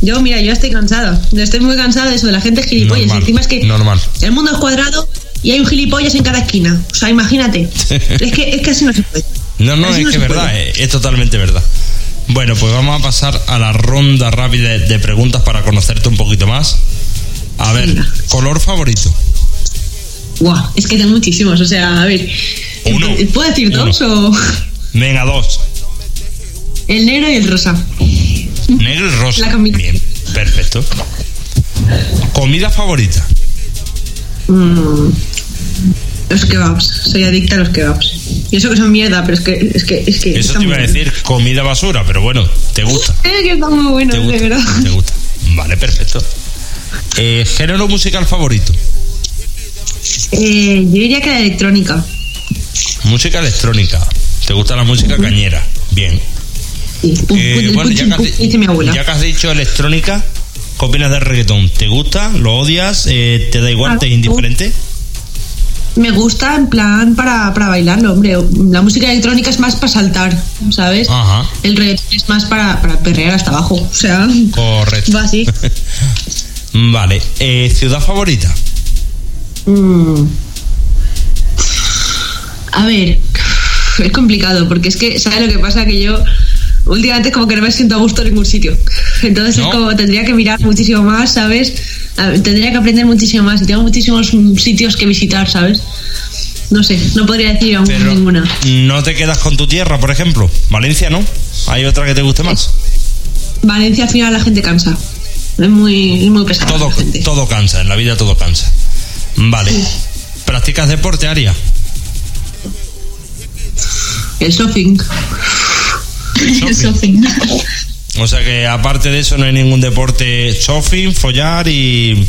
yo, mira, yo estoy cansada. Estoy muy cansada de eso, de la gente gilipollas. Normal, encima es que normal. el mundo es cuadrado y hay un gilipollas en cada esquina. O sea, imagínate. es, que, es que así no se puede. No, no, Así es no que es verdad, puede. es, es totalmente verdad. Bueno, pues vamos a pasar a la ronda rápida de, de preguntas para conocerte un poquito más. A ver, Venga. color favorito. Guau, es que tengo muchísimos. O sea, a ver. Uno. ¿Puedo decir Uno. dos o.? Venga, dos. El negro y el rosa. Negro y rosa. La combina- Bien, perfecto. Comida favorita. Mm, los kebabs. Soy adicta a los kebabs. Y eso que son mierda, pero es que. Es que, es que Eso te iba a decir comida basura, pero bueno, te gusta. Es que están muy buenos, Te de verdad. Te gusta. Vale, perfecto. Eh, ¿Género musical favorito? Eh, yo diría que la electrónica. Música electrónica. ¿Te gusta la música cañera? Bien. Sí. Eh, bueno, ya que, has, ya que dicho electrónica, ¿qué opinas del reggaetón? ¿Te gusta? ¿Lo odias? Eh, ¿Te da igual? ¿Te es indiferente? Me gusta en plan para, para bailarlo, hombre. La música electrónica es más para saltar, ¿sabes? Ajá. El reggaetón es más para, para perrear hasta abajo. O sea, Correcto. va así. Vale. Eh, ¿Ciudad favorita? Mm. A ver, es complicado porque es que, ¿sabes lo que pasa? Que yo últimamente como que no me siento a gusto en ningún sitio. Entonces ¿No? es como tendría que mirar muchísimo más, ¿sabes? Tendría que aprender muchísimo más y tengo muchísimos sitios que visitar, ¿sabes? No sé, no podría decir aún Pero ninguna. no te quedas con tu tierra, por ejemplo. Valencia, ¿no? ¿Hay otra que te guste más? Valencia al final la gente cansa. Es muy, es muy pesada Todo, la gente. todo cansa, en la vida todo cansa. Vale. ¿Practicas deporte, Aria? El shopping. Fin. O sea que aparte de eso no hay ningún deporte surfing, follar y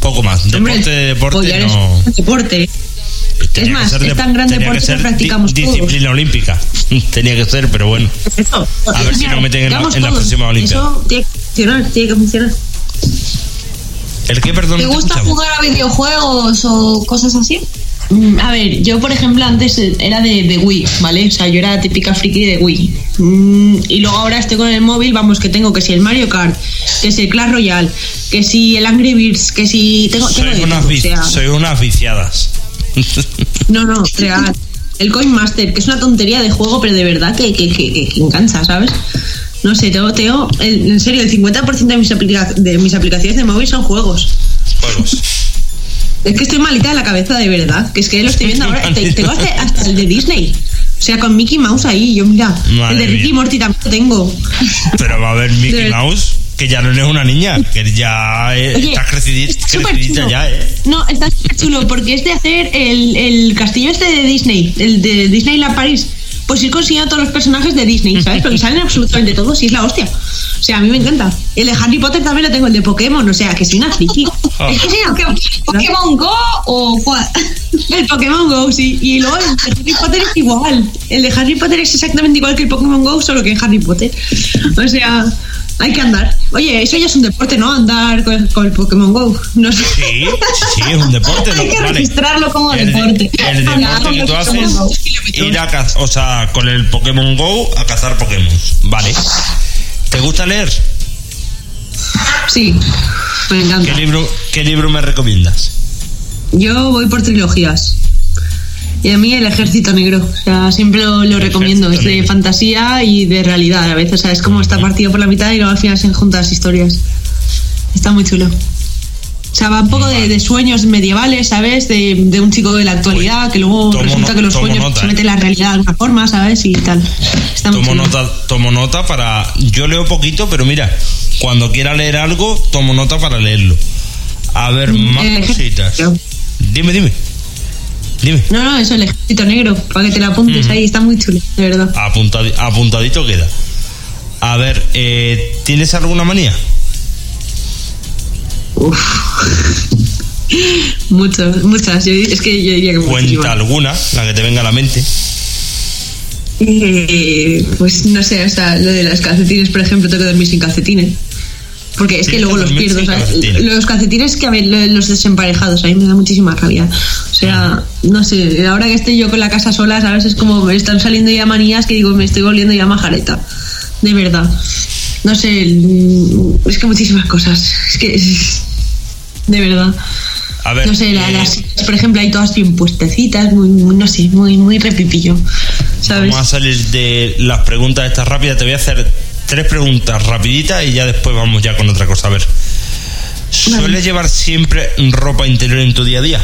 poco más. Hombre, Deporte de deporte no. es deporte. Tenía que más, es de- tan gran deporte que ser practicamos di- todos. disciplina olímpica. Tenía que ser, pero bueno. Eso. A ver si nos meten en la- en la todos. próxima Olimpiada. Eso tiene que funcionar, tiene que funcionar. ¿El qué, perdón? ¿Te gusta escuchamos? jugar a videojuegos o cosas así? Mm, A ver, yo por ejemplo antes era de, de Wii, ¿vale? O sea, yo era típica friki de Wii. Mm, y luego ahora estoy con el móvil, vamos, que tengo que si el Mario Kart, que si el Clash Royale, que si el Angry Birds, que si tengo, de unas, todo, o vi- sea, sois unas viciadas. no, no, real. El Coin Master, que es una tontería de juego, pero de verdad que, que, que, que- que engancha, ¿sabes? No sé, tengo, tengo el- en serio, el 50% de mis, aplica- de mis aplicaciones de móvil son juegos. Juegos. Es que estoy malita de la cabeza, de verdad. Que es que lo estoy viendo ahora. Te- Tengo hasta, hasta el de Disney. O sea, con Mickey Mouse ahí. Yo, mira. Madre el de Ricky mía. Morty también lo tengo. Pero va a haber Mickey De- Mouse, que ya no eres una niña, que ya eh, Oye, estás crecidita, está crecidita chulo. ya, ¿eh? No, está súper chulo porque es de hacer el, el castillo este de Disney, el de Disneyland París. Pues ir consiguiendo todos los personajes de Disney, ¿sabes? Porque salen absolutamente todos y es la hostia. O sea, a mí me encanta. El de Harry Potter también lo tengo, el de Pokémon, o sea, que soy una friki. Ah. Es que soy una ¿Pokémon, Pokémon Go o cuál? El Pokémon Go, sí. Y luego el de Harry Potter es igual. El de Harry Potter es exactamente igual que el Pokémon Go, solo que en Harry Potter. O sea, hay que andar. Oye, eso ya es un deporte, ¿no? Andar con, con el Pokémon Go. No sé. Sí, sí, es un deporte. Hay que Vale. registrarlo como El deporte. El deporte que tú haces, ir a cazar, o sea, con el Pokémon Go a cazar Pokémon. Vale. ¿Te gusta leer? Sí, me encanta. ¿Qué libro, qué libro me recomiendas? Yo voy por trilogías. Y a mí el ejército negro, o sea, siempre lo, lo recomiendo. Es de Negro. fantasía y de realidad a veces, o sea, es como está partido por la mitad y luego al final se juntan las historias. Está muy chulo. O sea, va un poco de, de sueños medievales, ¿sabes? De, de un chico de la actualidad que luego resulta no- que los sueños nota, se ¿eh? meten en la realidad de alguna forma, ¿sabes? Y tal. Está Tomo nota, tomo nota para. Yo leo poquito, pero mira, cuando quiera leer algo, tomo nota para leerlo. A ver, más el cositas. Dime, dime. Dime. No, no, eso, el ejército negro, para que te lo apuntes ahí, está muy chulo, de verdad. Apuntadi- apuntadito queda. A ver, eh, ¿tienes alguna manía? Muchas, muchas. Yo- es que yo diría que Cuenta muchísimas. alguna, la que te venga a la mente. Eh, pues no sé, o sea, lo de las calcetines, por ejemplo, tengo que dormir sin calcetines. Porque es que luego los pierdo. Los calcetines que a ver, lo- los desemparejados, a mí me da muchísima rabia. O sea, no sé, ahora que estoy yo con la casa sola, ¿sabes? Es como me están saliendo ya manías que digo, me estoy volviendo ya majareta. De verdad. No sé, es que muchísimas cosas. Es que. De verdad. A ver, No sé, la- eh, las sillas, por ejemplo, hay todas bien puestecitas, muy, muy- no sé, muy, muy repipillo. ¿Sabes? vamos a salir de las preguntas estas rápidas. Te voy a hacer tres preguntas rapiditas y ya después vamos ya con otra cosa. A ver, ¿sueles Vale. llevar siempre ropa interior en tu día a día?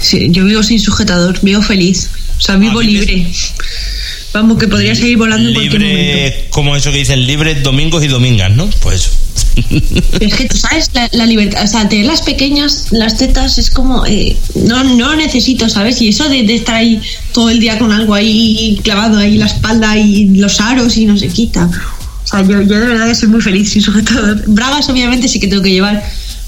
Sí, yo vivo sin sujetador, vivo feliz. O sea, vivo Ah, libre. Vamos, que podría seguir volando en cualquier momento. Libre, como eso que dicen, libre domingos y domingas, ¿no? Pues eso. Pero es que tú sabes, la, la libertad, o sea, tener las pequeñas, las tetas es como, eh, no, no lo necesito, ¿sabes? Y eso de, de estar ahí todo el día con algo ahí clavado ahí la espalda y los aros y no se quita. O sea, yo, yo de verdad soy muy feliz sin sujetador. Bragas obviamente sí que tengo que llevar,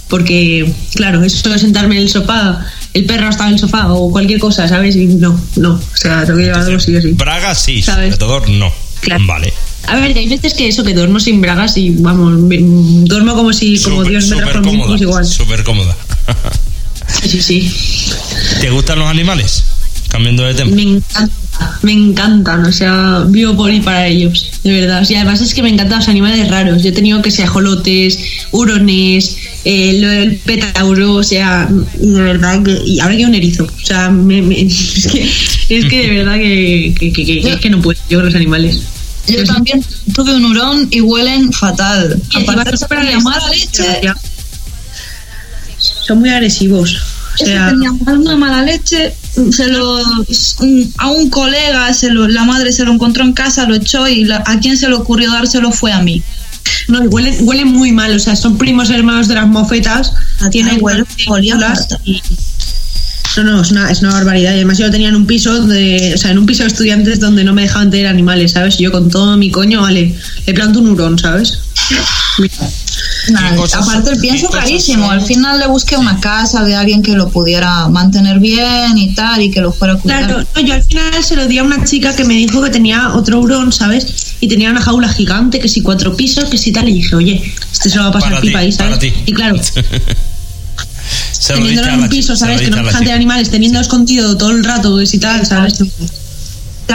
porque, claro, eso de sentarme en el sofá, el perro está en el sofá o cualquier cosa, ¿sabes? Y no, no. O sea, tengo que llevarlo sí o sí. Braga sí, ¿Sabes? sujetador no. Claro. Vale. A ver, hay veces que eso, que duermo sin bragas y, vamos, me- duermo como si, como Súper- Dios me súper trajo a mí, pues igual. Súper cómoda. Sí, sí, sí. ¿Te gustan los animales? Cambiando de tema. Me encanta, me encantan, o sea, vivo por y para ellos, de verdad. Y además es que me encantan los animales raros. Yo he tenido que ser ajolotes, hurones, eh, lo del petauro, o sea, de verdad que. Y ahora que un erizo, o sea, me- me- es, que, es que de verdad que, que, que- que- que no puedo yo con los animales. Yo también tuve un hurón y huelen fatal. Aparte de la mala leche, Son muy agresivos. O es sea, tenía una mala leche, se lo, a un colega, se lo, la madre se lo encontró en casa, lo echó y la- a quien se le ocurrió dárselo fue a mí. No, y huelen, huelen muy mal, o sea, son primos hermanos de las mofetas. Tienen huele películas fatal. y- No, no, es una, es una barbaridad. Y además yo lo tenía en un piso de, o sea, en un piso de estudiantes donde no me dejaban tener animales, ¿sabes? Y yo con todo mi coño, vale, le planto un hurón, ¿sabes? Nada, aparte el pienso carísimo. Al final le busqué una casa de alguien que lo pudiera mantener bien y tal y que lo fuera a cuidar. Claro, no, yo al final se lo di a una chica que me dijo que tenía otro hurón, ¿sabes? Y tenía una jaula gigante, que si cuatro pisos, que si tal. Y dije, oye, este se lo va a pasar Para ti, pipa ahí, ¿sabes? para ti. Y claro, teniéndolo en un piso, ¿sabes? Que no tener chica. animales, teniendo escondido todo el rato, que si tal, ¿sabes?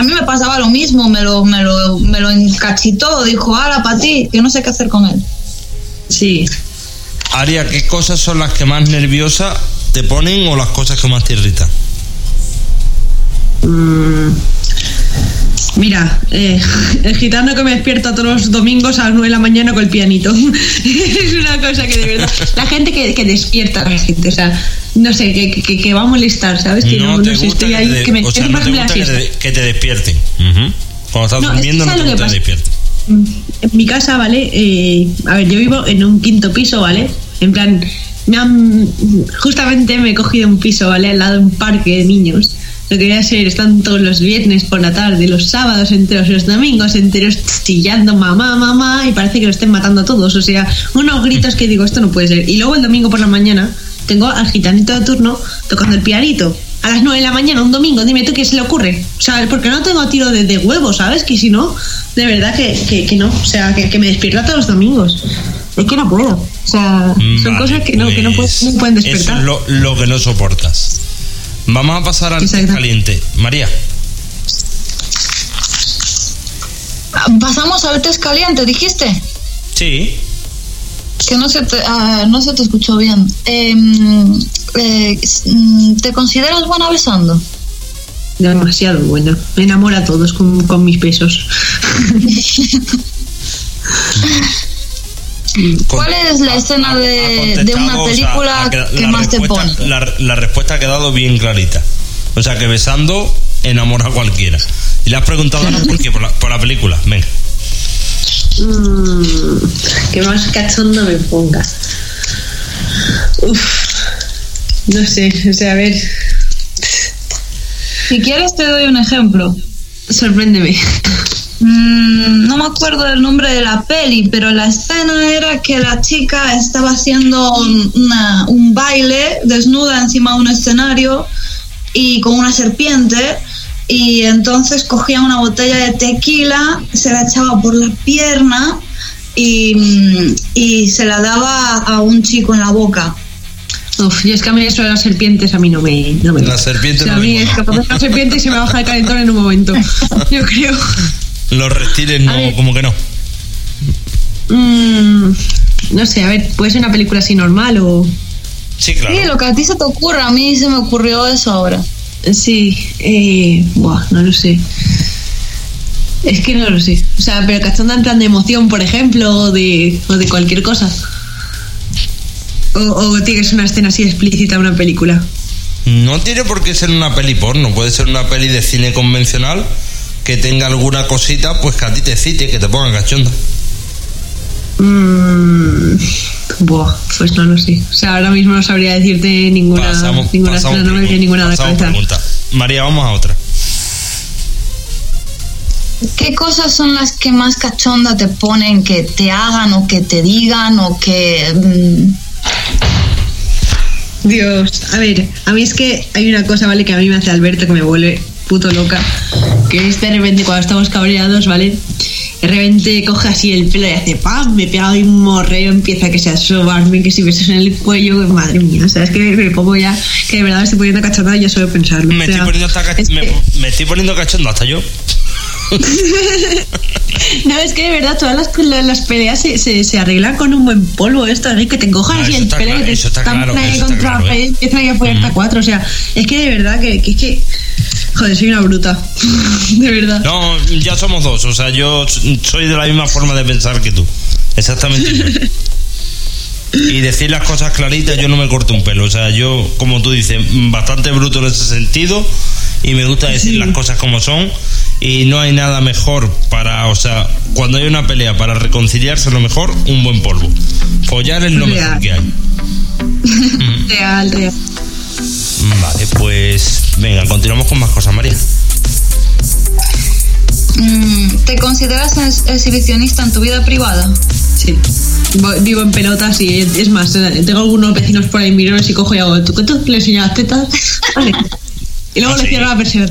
Mí me pasaba lo mismo, me lo, me lo, me lo encachitó, dijo, ala, para ti, que no sé qué hacer con él. Sí. Aria, ¿qué cosas son las que más nerviosa te ponen o las cosas que más te irritan? Mm. Mira, eh, el gitano que me despierta todos los domingos a las 9 de la mañana con el pianito. es una cosa que de verdad. La gente que, que despierta a la gente, o sea, no sé, que, que, que va a molestar, ¿sabes? Que no, no te no sé, gusta estoy que ahí, te, que me o sea, no te gusta que te, que te despierten. Cuando estás No, es que durmiendo no ¿sabes te gusta que despierten. En mi casa, ¿vale? Eh, a ver, yo vivo en un quinto piso, ¿vale? En plan, me han. Justamente me he cogido un piso, ¿vale? Al lado de un parque de niños. Lo que voy a hacer, están todos los viernes por la tarde, los sábados enteros, los domingos enteros, chillando mamá, mamá, y parece que lo estén matando a todos. O sea, unos gritos que digo, esto no puede ser. Y luego el domingo por la mañana, tengo al gitanito de turno tocando el pianito. A las 9 de la mañana, un domingo, dime tú qué se le ocurre. O sea, porque no tengo tiro de, de huevo, ¿sabes? Que si no, de verdad que, que, que no. O sea, que, que me despierta todos los domingos. Es que no puedo. O sea, son Vale, cosas que no, que no, pues, pueden, no pueden Eso despertar. es lo, lo que no soportas. Vamos a pasar al Exacto. caliente. María, Pasamos al test caliente, dijiste. sí. Que no se te, ah, no se te escuchó bien. Em, eh, ¿Te consideras buena besando? Demasiado buena. Me enamora a todos con, con mis besos. ¿Cuál es la escena de- de una película que más te respuesta- pone? La, la respuesta ha quedado bien clarita. O sea que besando enamora a cualquiera. Y le has preguntado ahora por qué, por la, por la película. Venga. Mm, que más cachondo me ponga. Uf. No sé, o sea, a ver. Si quieres te doy un ejemplo. Sorpréndeme. Mm, no me acuerdo del nombre de la peli, pero la escena era que la chica estaba haciendo una- un baile desnuda encima de un escenario y con una serpiente y entonces cogía una botella de tequila, se la echaba por la pierna y, mm, y se la daba a un chico en la boca. Uf, y es que a mí eso de las serpientes a mí no me. No me La serpiente O sea, no a mí es mola. que una serpiente y se me baja el calentón en un momento. Yo creo. Los reptiles no, ver. como que no. Mm, no sé, a ver, puede ser una película así normal o. Sí, claro. Sí, lo que a ti se te ocurra, a mí se me ocurrió eso ahora. Sí, eh, buah, no lo sé. Es que no lo sé. O sea, pero cachonda en plan de emoción, por ejemplo, o de, o de cualquier cosa. O, o tienes una escena así explícita en una película. No tiene por qué ser una peli porno, puede ser una peli de cine convencional que tenga alguna cosita, pues que a ti te cite, que te ponga cachonda. Mm, buah, pues no lo sé. O sea, ahora mismo no sabría decirte ninguna, Pasamos, ninguna pasamos escena, no me ninguna la cabeza. pregunta. María, vamos a otra. ¿Qué cosas son las que más cachonda te ponen que te hagan o que te digan o que... mm, Dios, a ver, a mí es que hay una cosa, ¿vale? Que a mí me hace Alberto que me vuelve puto loca. Que es de repente cuando estamos cabreados, ¿vale? De repente coge así el pelo y hace ¡pam! Me pega un morreo, empieza que se a sobarme, que si besos en el cuello, madre mía, o sea, es que me pongo ya, que de verdad me estoy poniendo cachonda y ya solo pensarlo. Me, O sea, estoy poniendo hasta cach- es me, que- me estoy poniendo cachondo hasta yo. No, es que de verdad todas las, las peleas se, se, se arreglan con un buen polvo esto, ¿eh? que te cojan No, así el pelo y te eso está estampan claro, contra la claro, ¿eh? y empiezan a apoyarte a cuatro, o sea, es que de verdad que, que es que, joder, soy una bruta, de verdad. No, ya somos dos. O sea, yo soy de la misma forma de pensar que tú. Exactamente. Y decir las cosas claritas, yo no me corto un pelo. O sea, yo, como tú dices, bastante bruto en ese sentido. Y me gusta decir Sí. las cosas como son. Y no hay nada mejor para, o sea, cuando hay una pelea para reconciliarse, lo mejor, un buen polvo. Follar es lo mejor que hay. Real, real. Vale, pues venga, continuamos con más cosas, María. mm, ¿Te consideras ex- exhibicionista en tu vida privada? Sí. Vo- Vivo en pelotas y es más, tengo algunos vecinos por ahí mirones y cojo y hago, ¿tú tú? Le enseño las tetas. Y luego Ah, le sí. cierro la persiana.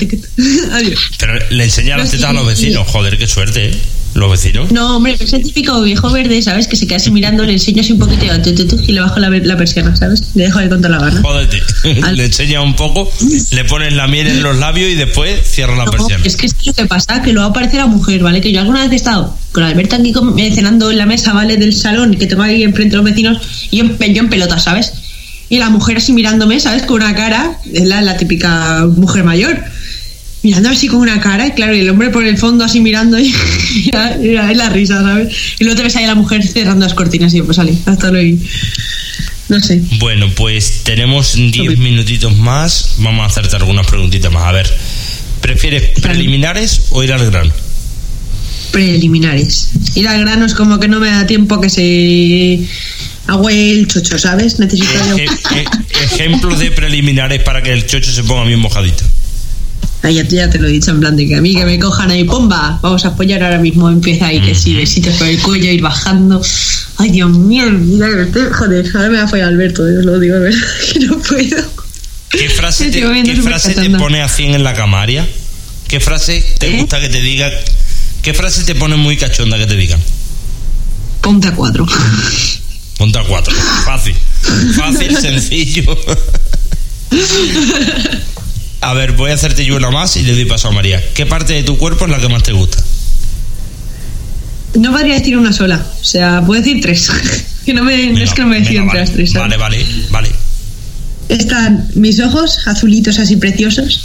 Adiós. Pero le enseña las tetas a sí, los vecinos. Joder, qué suerte, ¿eh? Los vecinos. No, hombre, es el típico viejo verde, ¿sabes? Que se queda así mirando, le enseño así un poquito y, le bajo la, la persiana, ¿sabes? Le dejo ahí con toda la gana. Jódete. Al- Le enseña un poco, le pones la miel en los labios y después cierra la No, persiana. es que es lo que pasa, que luego aparece la mujer, ¿vale? Que yo alguna vez he estado con Alberto aquí eh, cenando en la mesa, ¿vale? Del salón, que tengo ahí enfrente de los vecinos, y yo en pelota, ¿sabes? Y la mujer así mirándome, ¿sabes? Con una cara, es la, la típica mujer mayor, mirando así con una cara, y claro, y el hombre por el fondo así mirando, y, y la- y la- y la risa, ¿sabes? Y luego te ves ahí a la mujer cerrando las cortinas, y yo, pues salí, hasta luego. No sé. Bueno, pues tenemos 10 minutitos más. Vamos a hacerte algunas preguntitas más. A ver, ¿prefieres preliminares o ir al grano? preliminares. Ir al grano es como que no me da tiempo que se agüe el chocho, ¿sabes? Necesito yo. Ej- ej- ejemplos de preliminares para que el chocho se ponga bien mojadito. Ay, ya, te- ya te lo he dicho, en plan de que a mí que me cojan ahí, ¡pomba! Vamos a apoyar ahora mismo, empieza ahí, que sí, besitos por el cuello, ir bajando. Ay, Dios mío, mira, joder, ahora me va a fallar Alberto, os lo digo, a ver, que no puedo. ¿Qué frase te, qué frase te pone a 100 en la camaria? ¿Qué frase te ¿Eh? gusta que te diga? ¿Qué frase te pone muy cachonda que te digan? Ponte a cuatro. Ponte a cuatro. Fácil. Fácil, sencillo. A ver, voy a hacerte yo una más y le doy paso a María. ¿Qué parte de tu cuerpo es la que más te gusta? No podría decir una sola, o sea, puedo decir tres. que no me, no es Venga, que no me venga, vale, las tres. ¿sabes? Vale, vale, vale. Están mis ojos, azulitos así preciosos.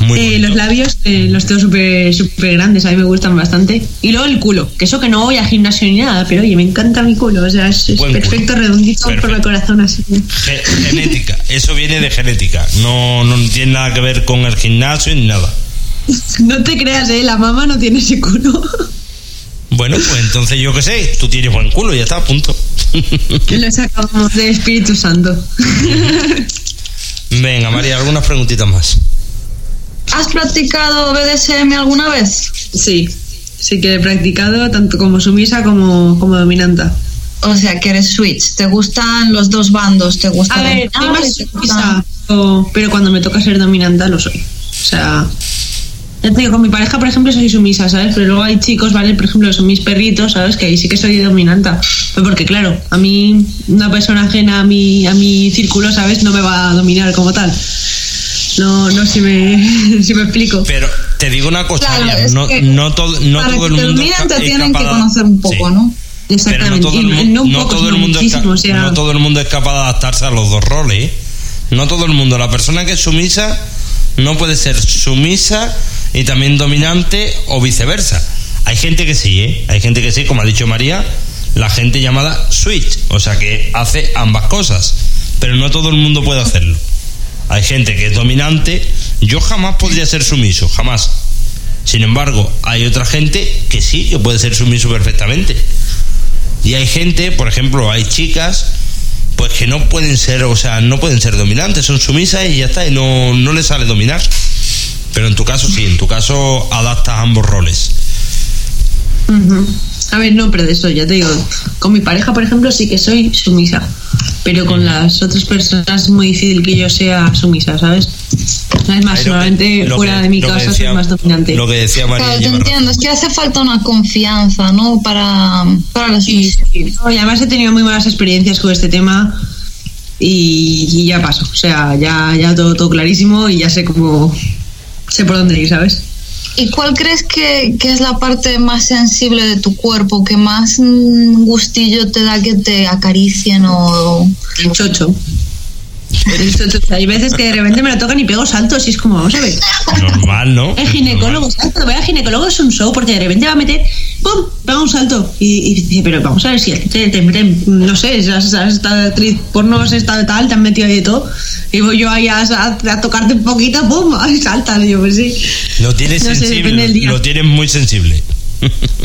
Muy Eh, los labios eh, los tengo súper súper grandes, a mí me gustan bastante. Y luego el culo, que eso que no voy al gimnasio ni nada, pero oye, me encanta mi culo, o sea, es, es culo. perfecto, redondito por el corazón así. Ge- genética. Eso viene de genética. No, no tiene nada que ver con el gimnasio ni nada. No te creas, eh, la mamá no tiene ese culo. Bueno, pues entonces yo qué sé. Tú tienes buen culo y ya está, punto. Lo sacamos del Espíritu Santo. Venga, María, algunas preguntitas más. ¿Has practicado BDSM alguna vez? sí, sí que he practicado tanto como sumisa como, como dominanta. O sea, que eres switch. ¿Te gustan los dos bandos? ¿Te gusta A ver, soy más sumisa, pero, pero cuando me toca ser dominanta lo soy. O sea, ya te digo, con mi pareja, por ejemplo, soy sumisa, ¿sabes? Pero luego hay chicos, ¿vale? Por ejemplo, son mis perritos, ¿sabes? Que ahí sí que soy dominanta. Pero porque, claro, a mí, una persona ajena a mi, a mi círculo, ¿sabes? No me va a dominar como tal. No, no si me, si me explico. Pero te digo una cosa, Claro, María, es no, que no todo, no Para todo que el te mundo ca- te que capaz- conocer un poco, Sí. ¿no? Exactamente. todo el mundo es no todo el mundo es capaz de adaptarse a los dos roles. ¿eh? No todo el mundo. La persona que es sumisa no puede ser sumisa y también dominante o viceversa. Hay gente que sí, ¿eh? Hay gente que sí, como ha dicho María, la gente llamada switch, o sea que hace ambas cosas. Pero no todo el mundo puede hacerlo. Hay gente que es dominante. Yo jamás podría ser sumiso, jamás. Sin embargo, hay otra gente que sí, que puede ser sumiso perfectamente. Y hay gente, por ejemplo, hay chicas, pues que no pueden ser, o sea, no pueden ser dominantes, son sumisas y ya está, y no, no les sale dominar. Pero en tu caso sí, en tu caso adaptas ambos roles. A ver, no, pero de eso ya te digo. Con mi pareja, por ejemplo, sí que soy sumisa. Pero con las otras personas es muy difícil que yo sea sumisa, ¿sabes? Es más, lo fuera que- de mi casa decía- soy más dominante. Lo que decía María Claro, te entiendo, es que hace falta una confianza, ¿no? Para, para la Sí, sumisión. sí. No, y además he tenido muy malas experiencias con este tema y, y ya paso. O sea, ya, ya todo, todo clarísimo y ya sé cómo. Sé por dónde ir, ¿sabes? ¿Y cuál crees que, que es la parte más sensible de tu cuerpo, que más mm, gustillo te da que te acaricien o... El chocho. El chocho. O sea, hay veces que de repente me lo tocan y pego saltos y es como, vamos a ver. Normal, ¿no? El ginecólogo, salto, voy al ginecólogo es un show porque de repente va a meter, ¡pum! pega un salto. Y, y dice, pero vamos a ver si te, te meten, no sé, has, estado actriz porno, has estado tal, te han metido ahí de todo. Y voy yo ahí a, a- a tocarte un poquito, ¡pum! Ay, salta. Y yo, pues sí. Lo tienes No sensible, lo tienes muy sensible.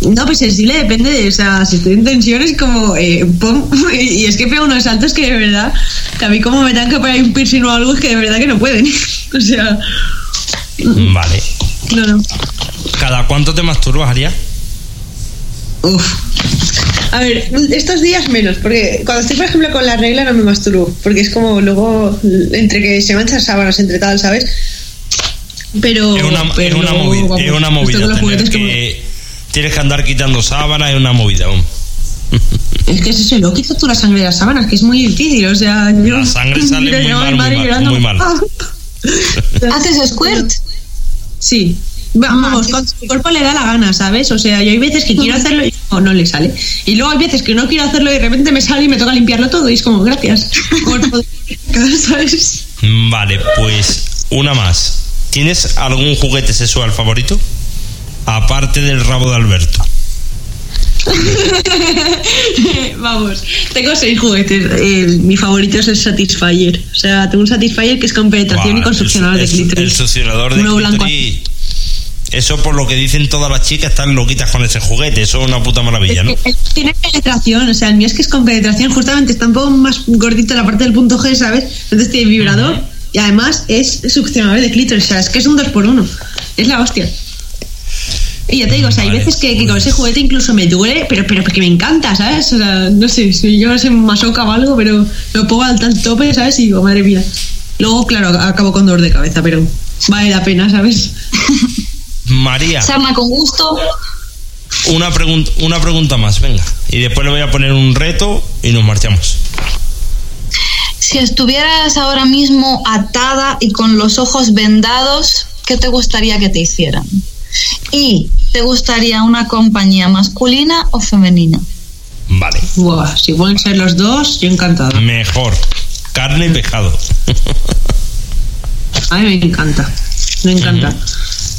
No, pues sensible depende de, o sea, si estoy en tensión es como, eh, ¡pum! Y, es que pego unos saltos que de verdad, que a mí como me dan que por ahí un piercing o algo, es que de verdad que no pueden. o sea, Vale. no, no. ¿Cada cuánto te masturbas, Aria? Uf. A ver, estos días menos, porque cuando estoy, por ejemplo, con la regla no me masturbo, porque es como luego entre que se manchan sábanas, entre tal, ¿sabes? Pero. Es una, pero es una movida. vamos, es una esto movida con los tener juguetes como- que- Tienes que andar quitando sábanas, es una movida. vamos. Es que es eso, luego quitas tú la sangre de las sábanas, que es muy difícil, o sea. Yo, La sangre sale muy mal, muy mal, llorando. muy mal. ¿Haces squirt? Sí. Vamos, cuando tu cuerpo le da la gana, ¿sabes? O sea, yo hay veces que quiero hacerlo y no, no le sale. Y luego hay veces que no quiero hacerlo y de repente me sale y me toca limpiarlo todo y es como, gracias. Vale, pues una más. ¿Tienes algún juguete sexual favorito? Aparte del rabo de Alberto. Vamos, tengo seis juguetes. El- mi favorito es el Satisfyer. O sea, tengo un Satisfyer que es con penetración y con succionador de clítoris. El succionador de clítoris. Eso por lo que dicen todas las chicas están loquitas con ese juguete. Eso es una puta maravilla, ¿no? Tiene penetración, o sea, el mío es que es con penetración, justamente está un poco más gordito la parte del punto G, ¿sabes? Entonces tiene vibrador y además es succionador de clítoris, o sea, es que es un 2 por 1 Es la hostia. Y ya te digo, o sea, hay Vale, veces que, que con ese pues- juguete incluso me duele, pero, pero porque me encanta, ¿sabes? O sea, no sé, si yo no sé masoca o algo, pero lo pongo al tal tope, ¿sabes? Y digo, madre mía. Luego, claro, acabo con dolor de cabeza, pero vale la pena, ¿sabes? María, Sarna con gusto. una, pregun- una pregunta más, venga. Y después le voy a poner un reto y nos marchamos. Si estuvieras ahora mismo atada y con los ojos vendados, ¿qué te gustaría que te hicieran? ¿Y te gustaría una compañía masculina o femenina? Vale. Buah, si pueden ser los dos, yo encantada. Mejor. Carne y pescado. A mí me encanta, me encanta.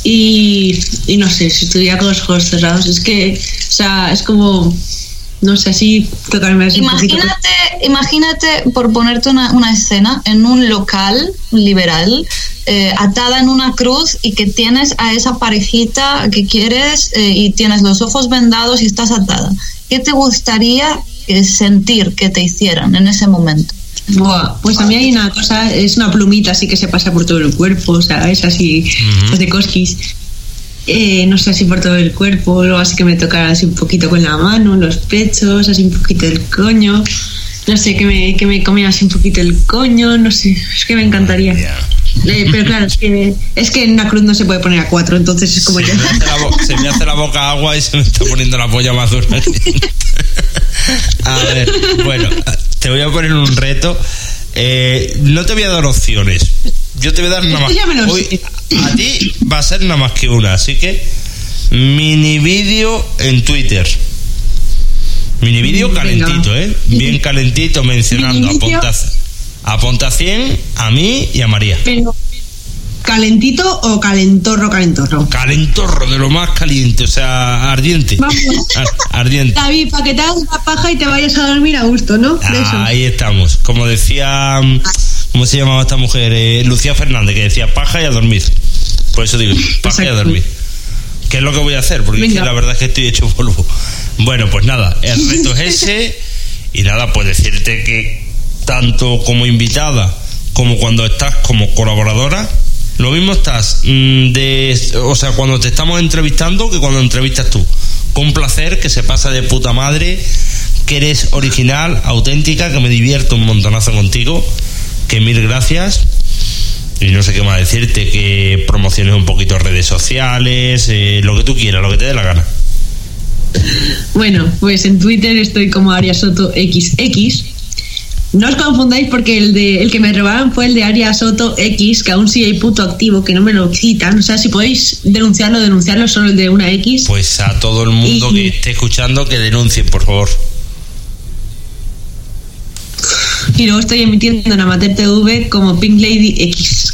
y, y no sé, si estuviera con los ojos cerrados, es que, o sea, es como, no sé, un poquito. Imagínate, imagínate por ponerte una, una escena en un local liberal, eh, atada en una cruz y que tienes a esa parejita que quieres eh, y tienes los ojos vendados y estás atada. ¿Qué te gustaría eh, sentir que te hicieran en ese momento? Buah, pues a mí hay una cosa, es una plumita así que se pasa por todo el cuerpo, o sea, es así, es de cosquis. Eh, no sé, así por todo el cuerpo, luego así que me tocara así un poquito con la mano, los pechos, así un poquito el coño. No sé, que me, que me comiera así un poquito el coño, no sé, es que me encantaría. Eh, pero claro, es que, es que en una cruz no se puede poner a cuatro, entonces es como Se ya. me, hace se me hace la boca agua y se me está poniendo la polla más dura. a ver, bueno, te voy a poner un reto. Eh, no te voy a dar opciones. Yo te voy a dar nada más. Hoy, a ti va a ser nada más que una, así que mini vídeo en Twitter. Mini vídeo calentito, ¿eh? Bien calentito mencionando a. Ponta, a Ponta 100, a mí y a María. Pero, ¿calentito o calentorro, calentorro? Calentorro, de lo más caliente, o sea, ardiente. Vamos. Ar- ardiente. David, para que te hagas la paja y te vayas a dormir a gusto, ¿no? Ahí estamos. Como decía, ¿cómo se llamaba esta mujer? Eh, Lucía Fernández, que decía paja y a dormir. Por eso digo, paja y a dormir. ¿Qué es lo que voy a hacer? Porque es que Venga. la verdad es que estoy hecho polvo. Bueno, pues nada, el reto es ese. Y nada, pues decirte que tanto como invitada como cuando estás como colaboradora, lo mismo estás mm, de, o sea, cuando te estamos entrevistando que cuando entrevistas tú. un placer, que se pasa de puta madre, que eres original, auténtica, que me divierto un montonazo contigo, que mil gracias. Y no sé qué más decirte, que promociones un poquito redes sociales, eh, lo que tú quieras, lo que te dé la gana. Bueno, pues en Twitter estoy como Ariasoto XX. No os confundáis porque el de el que me robaron fue el de Aria Soto X, que aún sigue hay puto activo, que no me lo quitan. O sea, si podéis denunciarlo, denunciarlo solo el de una X. Pues a todo el mundo que esté escuchando que denuncien, por favor. Y luego estoy emitiendo en Amateur TV como Pink Lady X.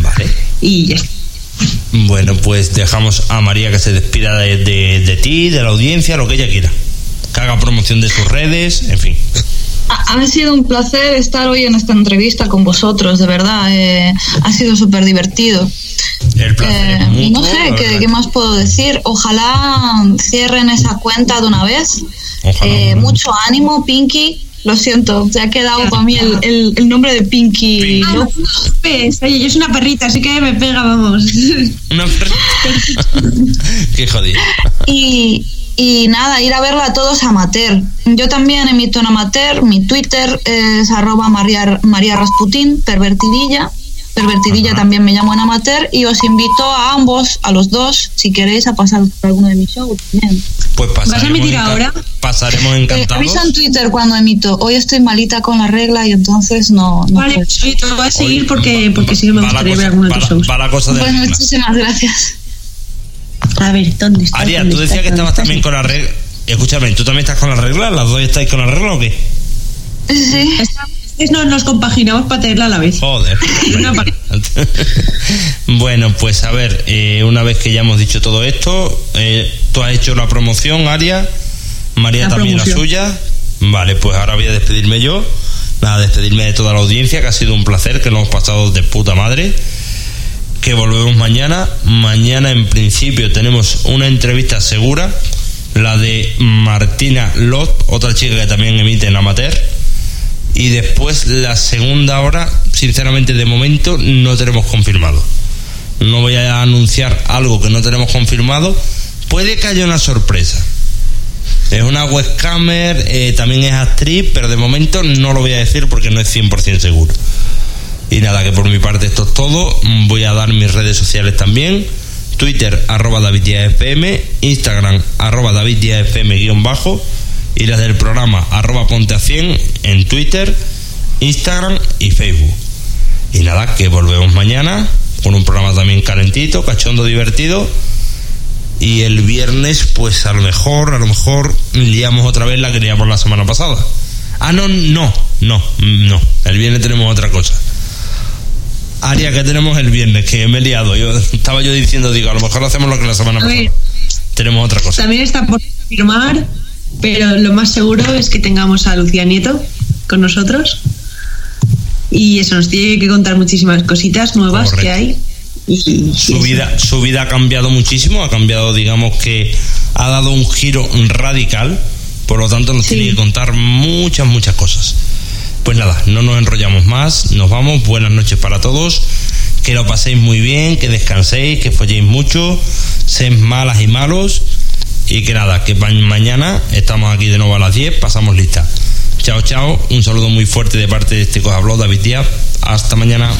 Vale. Y ya está. Bueno, pues dejamos a María que se despida de, de- de ti, de la audiencia, lo que ella quiera. Que haga promoción de sus redes, en fin. Ha, ha sido un placer estar hoy en esta entrevista con vosotros, de verdad. eh, ha sido súper divertido. El placer Eh, mutuo, no sé, ¿qué, más puedo decir? Ojalá cierren esa cuenta de una vez. Ojalá. Eh, mucho ánimo, Pinky. Lo siento, se ha quedado para mí el, el- el nombre de Pinky. Ah, ¿no? oye, yo soy una perrita, así que me pega, vamos. Una perrita. Qué jodido. Y, y nada, ir a verla a todos amateur. Yo también emito en amateur. Mi Twitter es arroba María, María Rasputín, pervertidilla. Pervertidilla también me llamo en amateur. Y os invito a ambos, a los dos, si queréis, a pasar por alguno de mis shows también. Pues pasaremos emitir enca- ahora? Pasaremos Eh, encantados. avisa en Twitter cuando emito. Hoy estoy malita con la regla y entonces no. no vale, puedo. pues te voy a seguir porque, porque sí que me gustaría ver alguno de tus shows. va la cosa de Pues muchísimas gracias. A ver, ¿dónde estás? Aria, ¿Dónde tú decías que estabas ¿Dónde también con la regla. Escúchame, ¿tú también estás con la regla? ¿Las dos estáis con la regla o qué? Sí, sí. Es- no, nos compaginamos para tenerla a la vez. Joder. Bueno, pues a ver, eh, una vez que ya hemos dicho todo esto, eh, tú has hecho la promoción, Aria, María La también la suya. Vale, pues ahora voy a despedirme yo. Nada, despedirme de toda la audiencia, que ha sido un placer, que lo hemos pasado de puta madre. Que volvemos mañana. Mañana, en principio, tenemos una entrevista segura, la de Martina Lot, otra chica que también emite en Amateur. Y después la segunda hora, sinceramente de momento no tenemos confirmado. No voy a anunciar algo que no tenemos confirmado. Puede que haya una sorpresa. Es una webcamer, eh, también es actriz, pero de momento no lo voy a decir porque no es 100% seguro. Y nada, que por mi parte esto es todo. Voy a dar mis redes sociales también. Twitter, arroba David. Instagram, arroba David bajo. Y las del programa, arroba Ponte a 100 en Twitter, Instagram y Facebook. Y nada, que volvemos mañana con un programa también calentito, cachondo, divertido. Y el viernes, pues a lo mejor, a lo mejor liamos otra vez la que liamos la semana pasada. Ah, no, no, no, no. El viernes tenemos otra cosa. Aria, que tenemos el viernes? Que me he liado. Yo estaba yo diciendo, digo, a lo mejor hacemos lo que la semana pasada. ver. Tenemos otra cosa. También está por firmar, pero lo más seguro es que tengamos a Lucía Nieto con nosotros. Y eso nos tiene que contar muchísimas cositas nuevas Correcto. que hay. Y, Su vida, su vida ha cambiado muchísimo, ha cambiado, digamos que ha dado un giro radical, por lo tanto nos Sí. tiene que contar muchas, muchas cosas. Pues nada, no nos enrollamos más, nos vamos, buenas noches para todos, que lo paséis muy bien, que descanséis, que folléis mucho, seáis malas y malos, y que nada, que ma- mañana estamos aquí de nuevo a las 10, pasamos lista. Chao, chao, un saludo muy fuerte de parte de este que David Díaz, hasta mañana.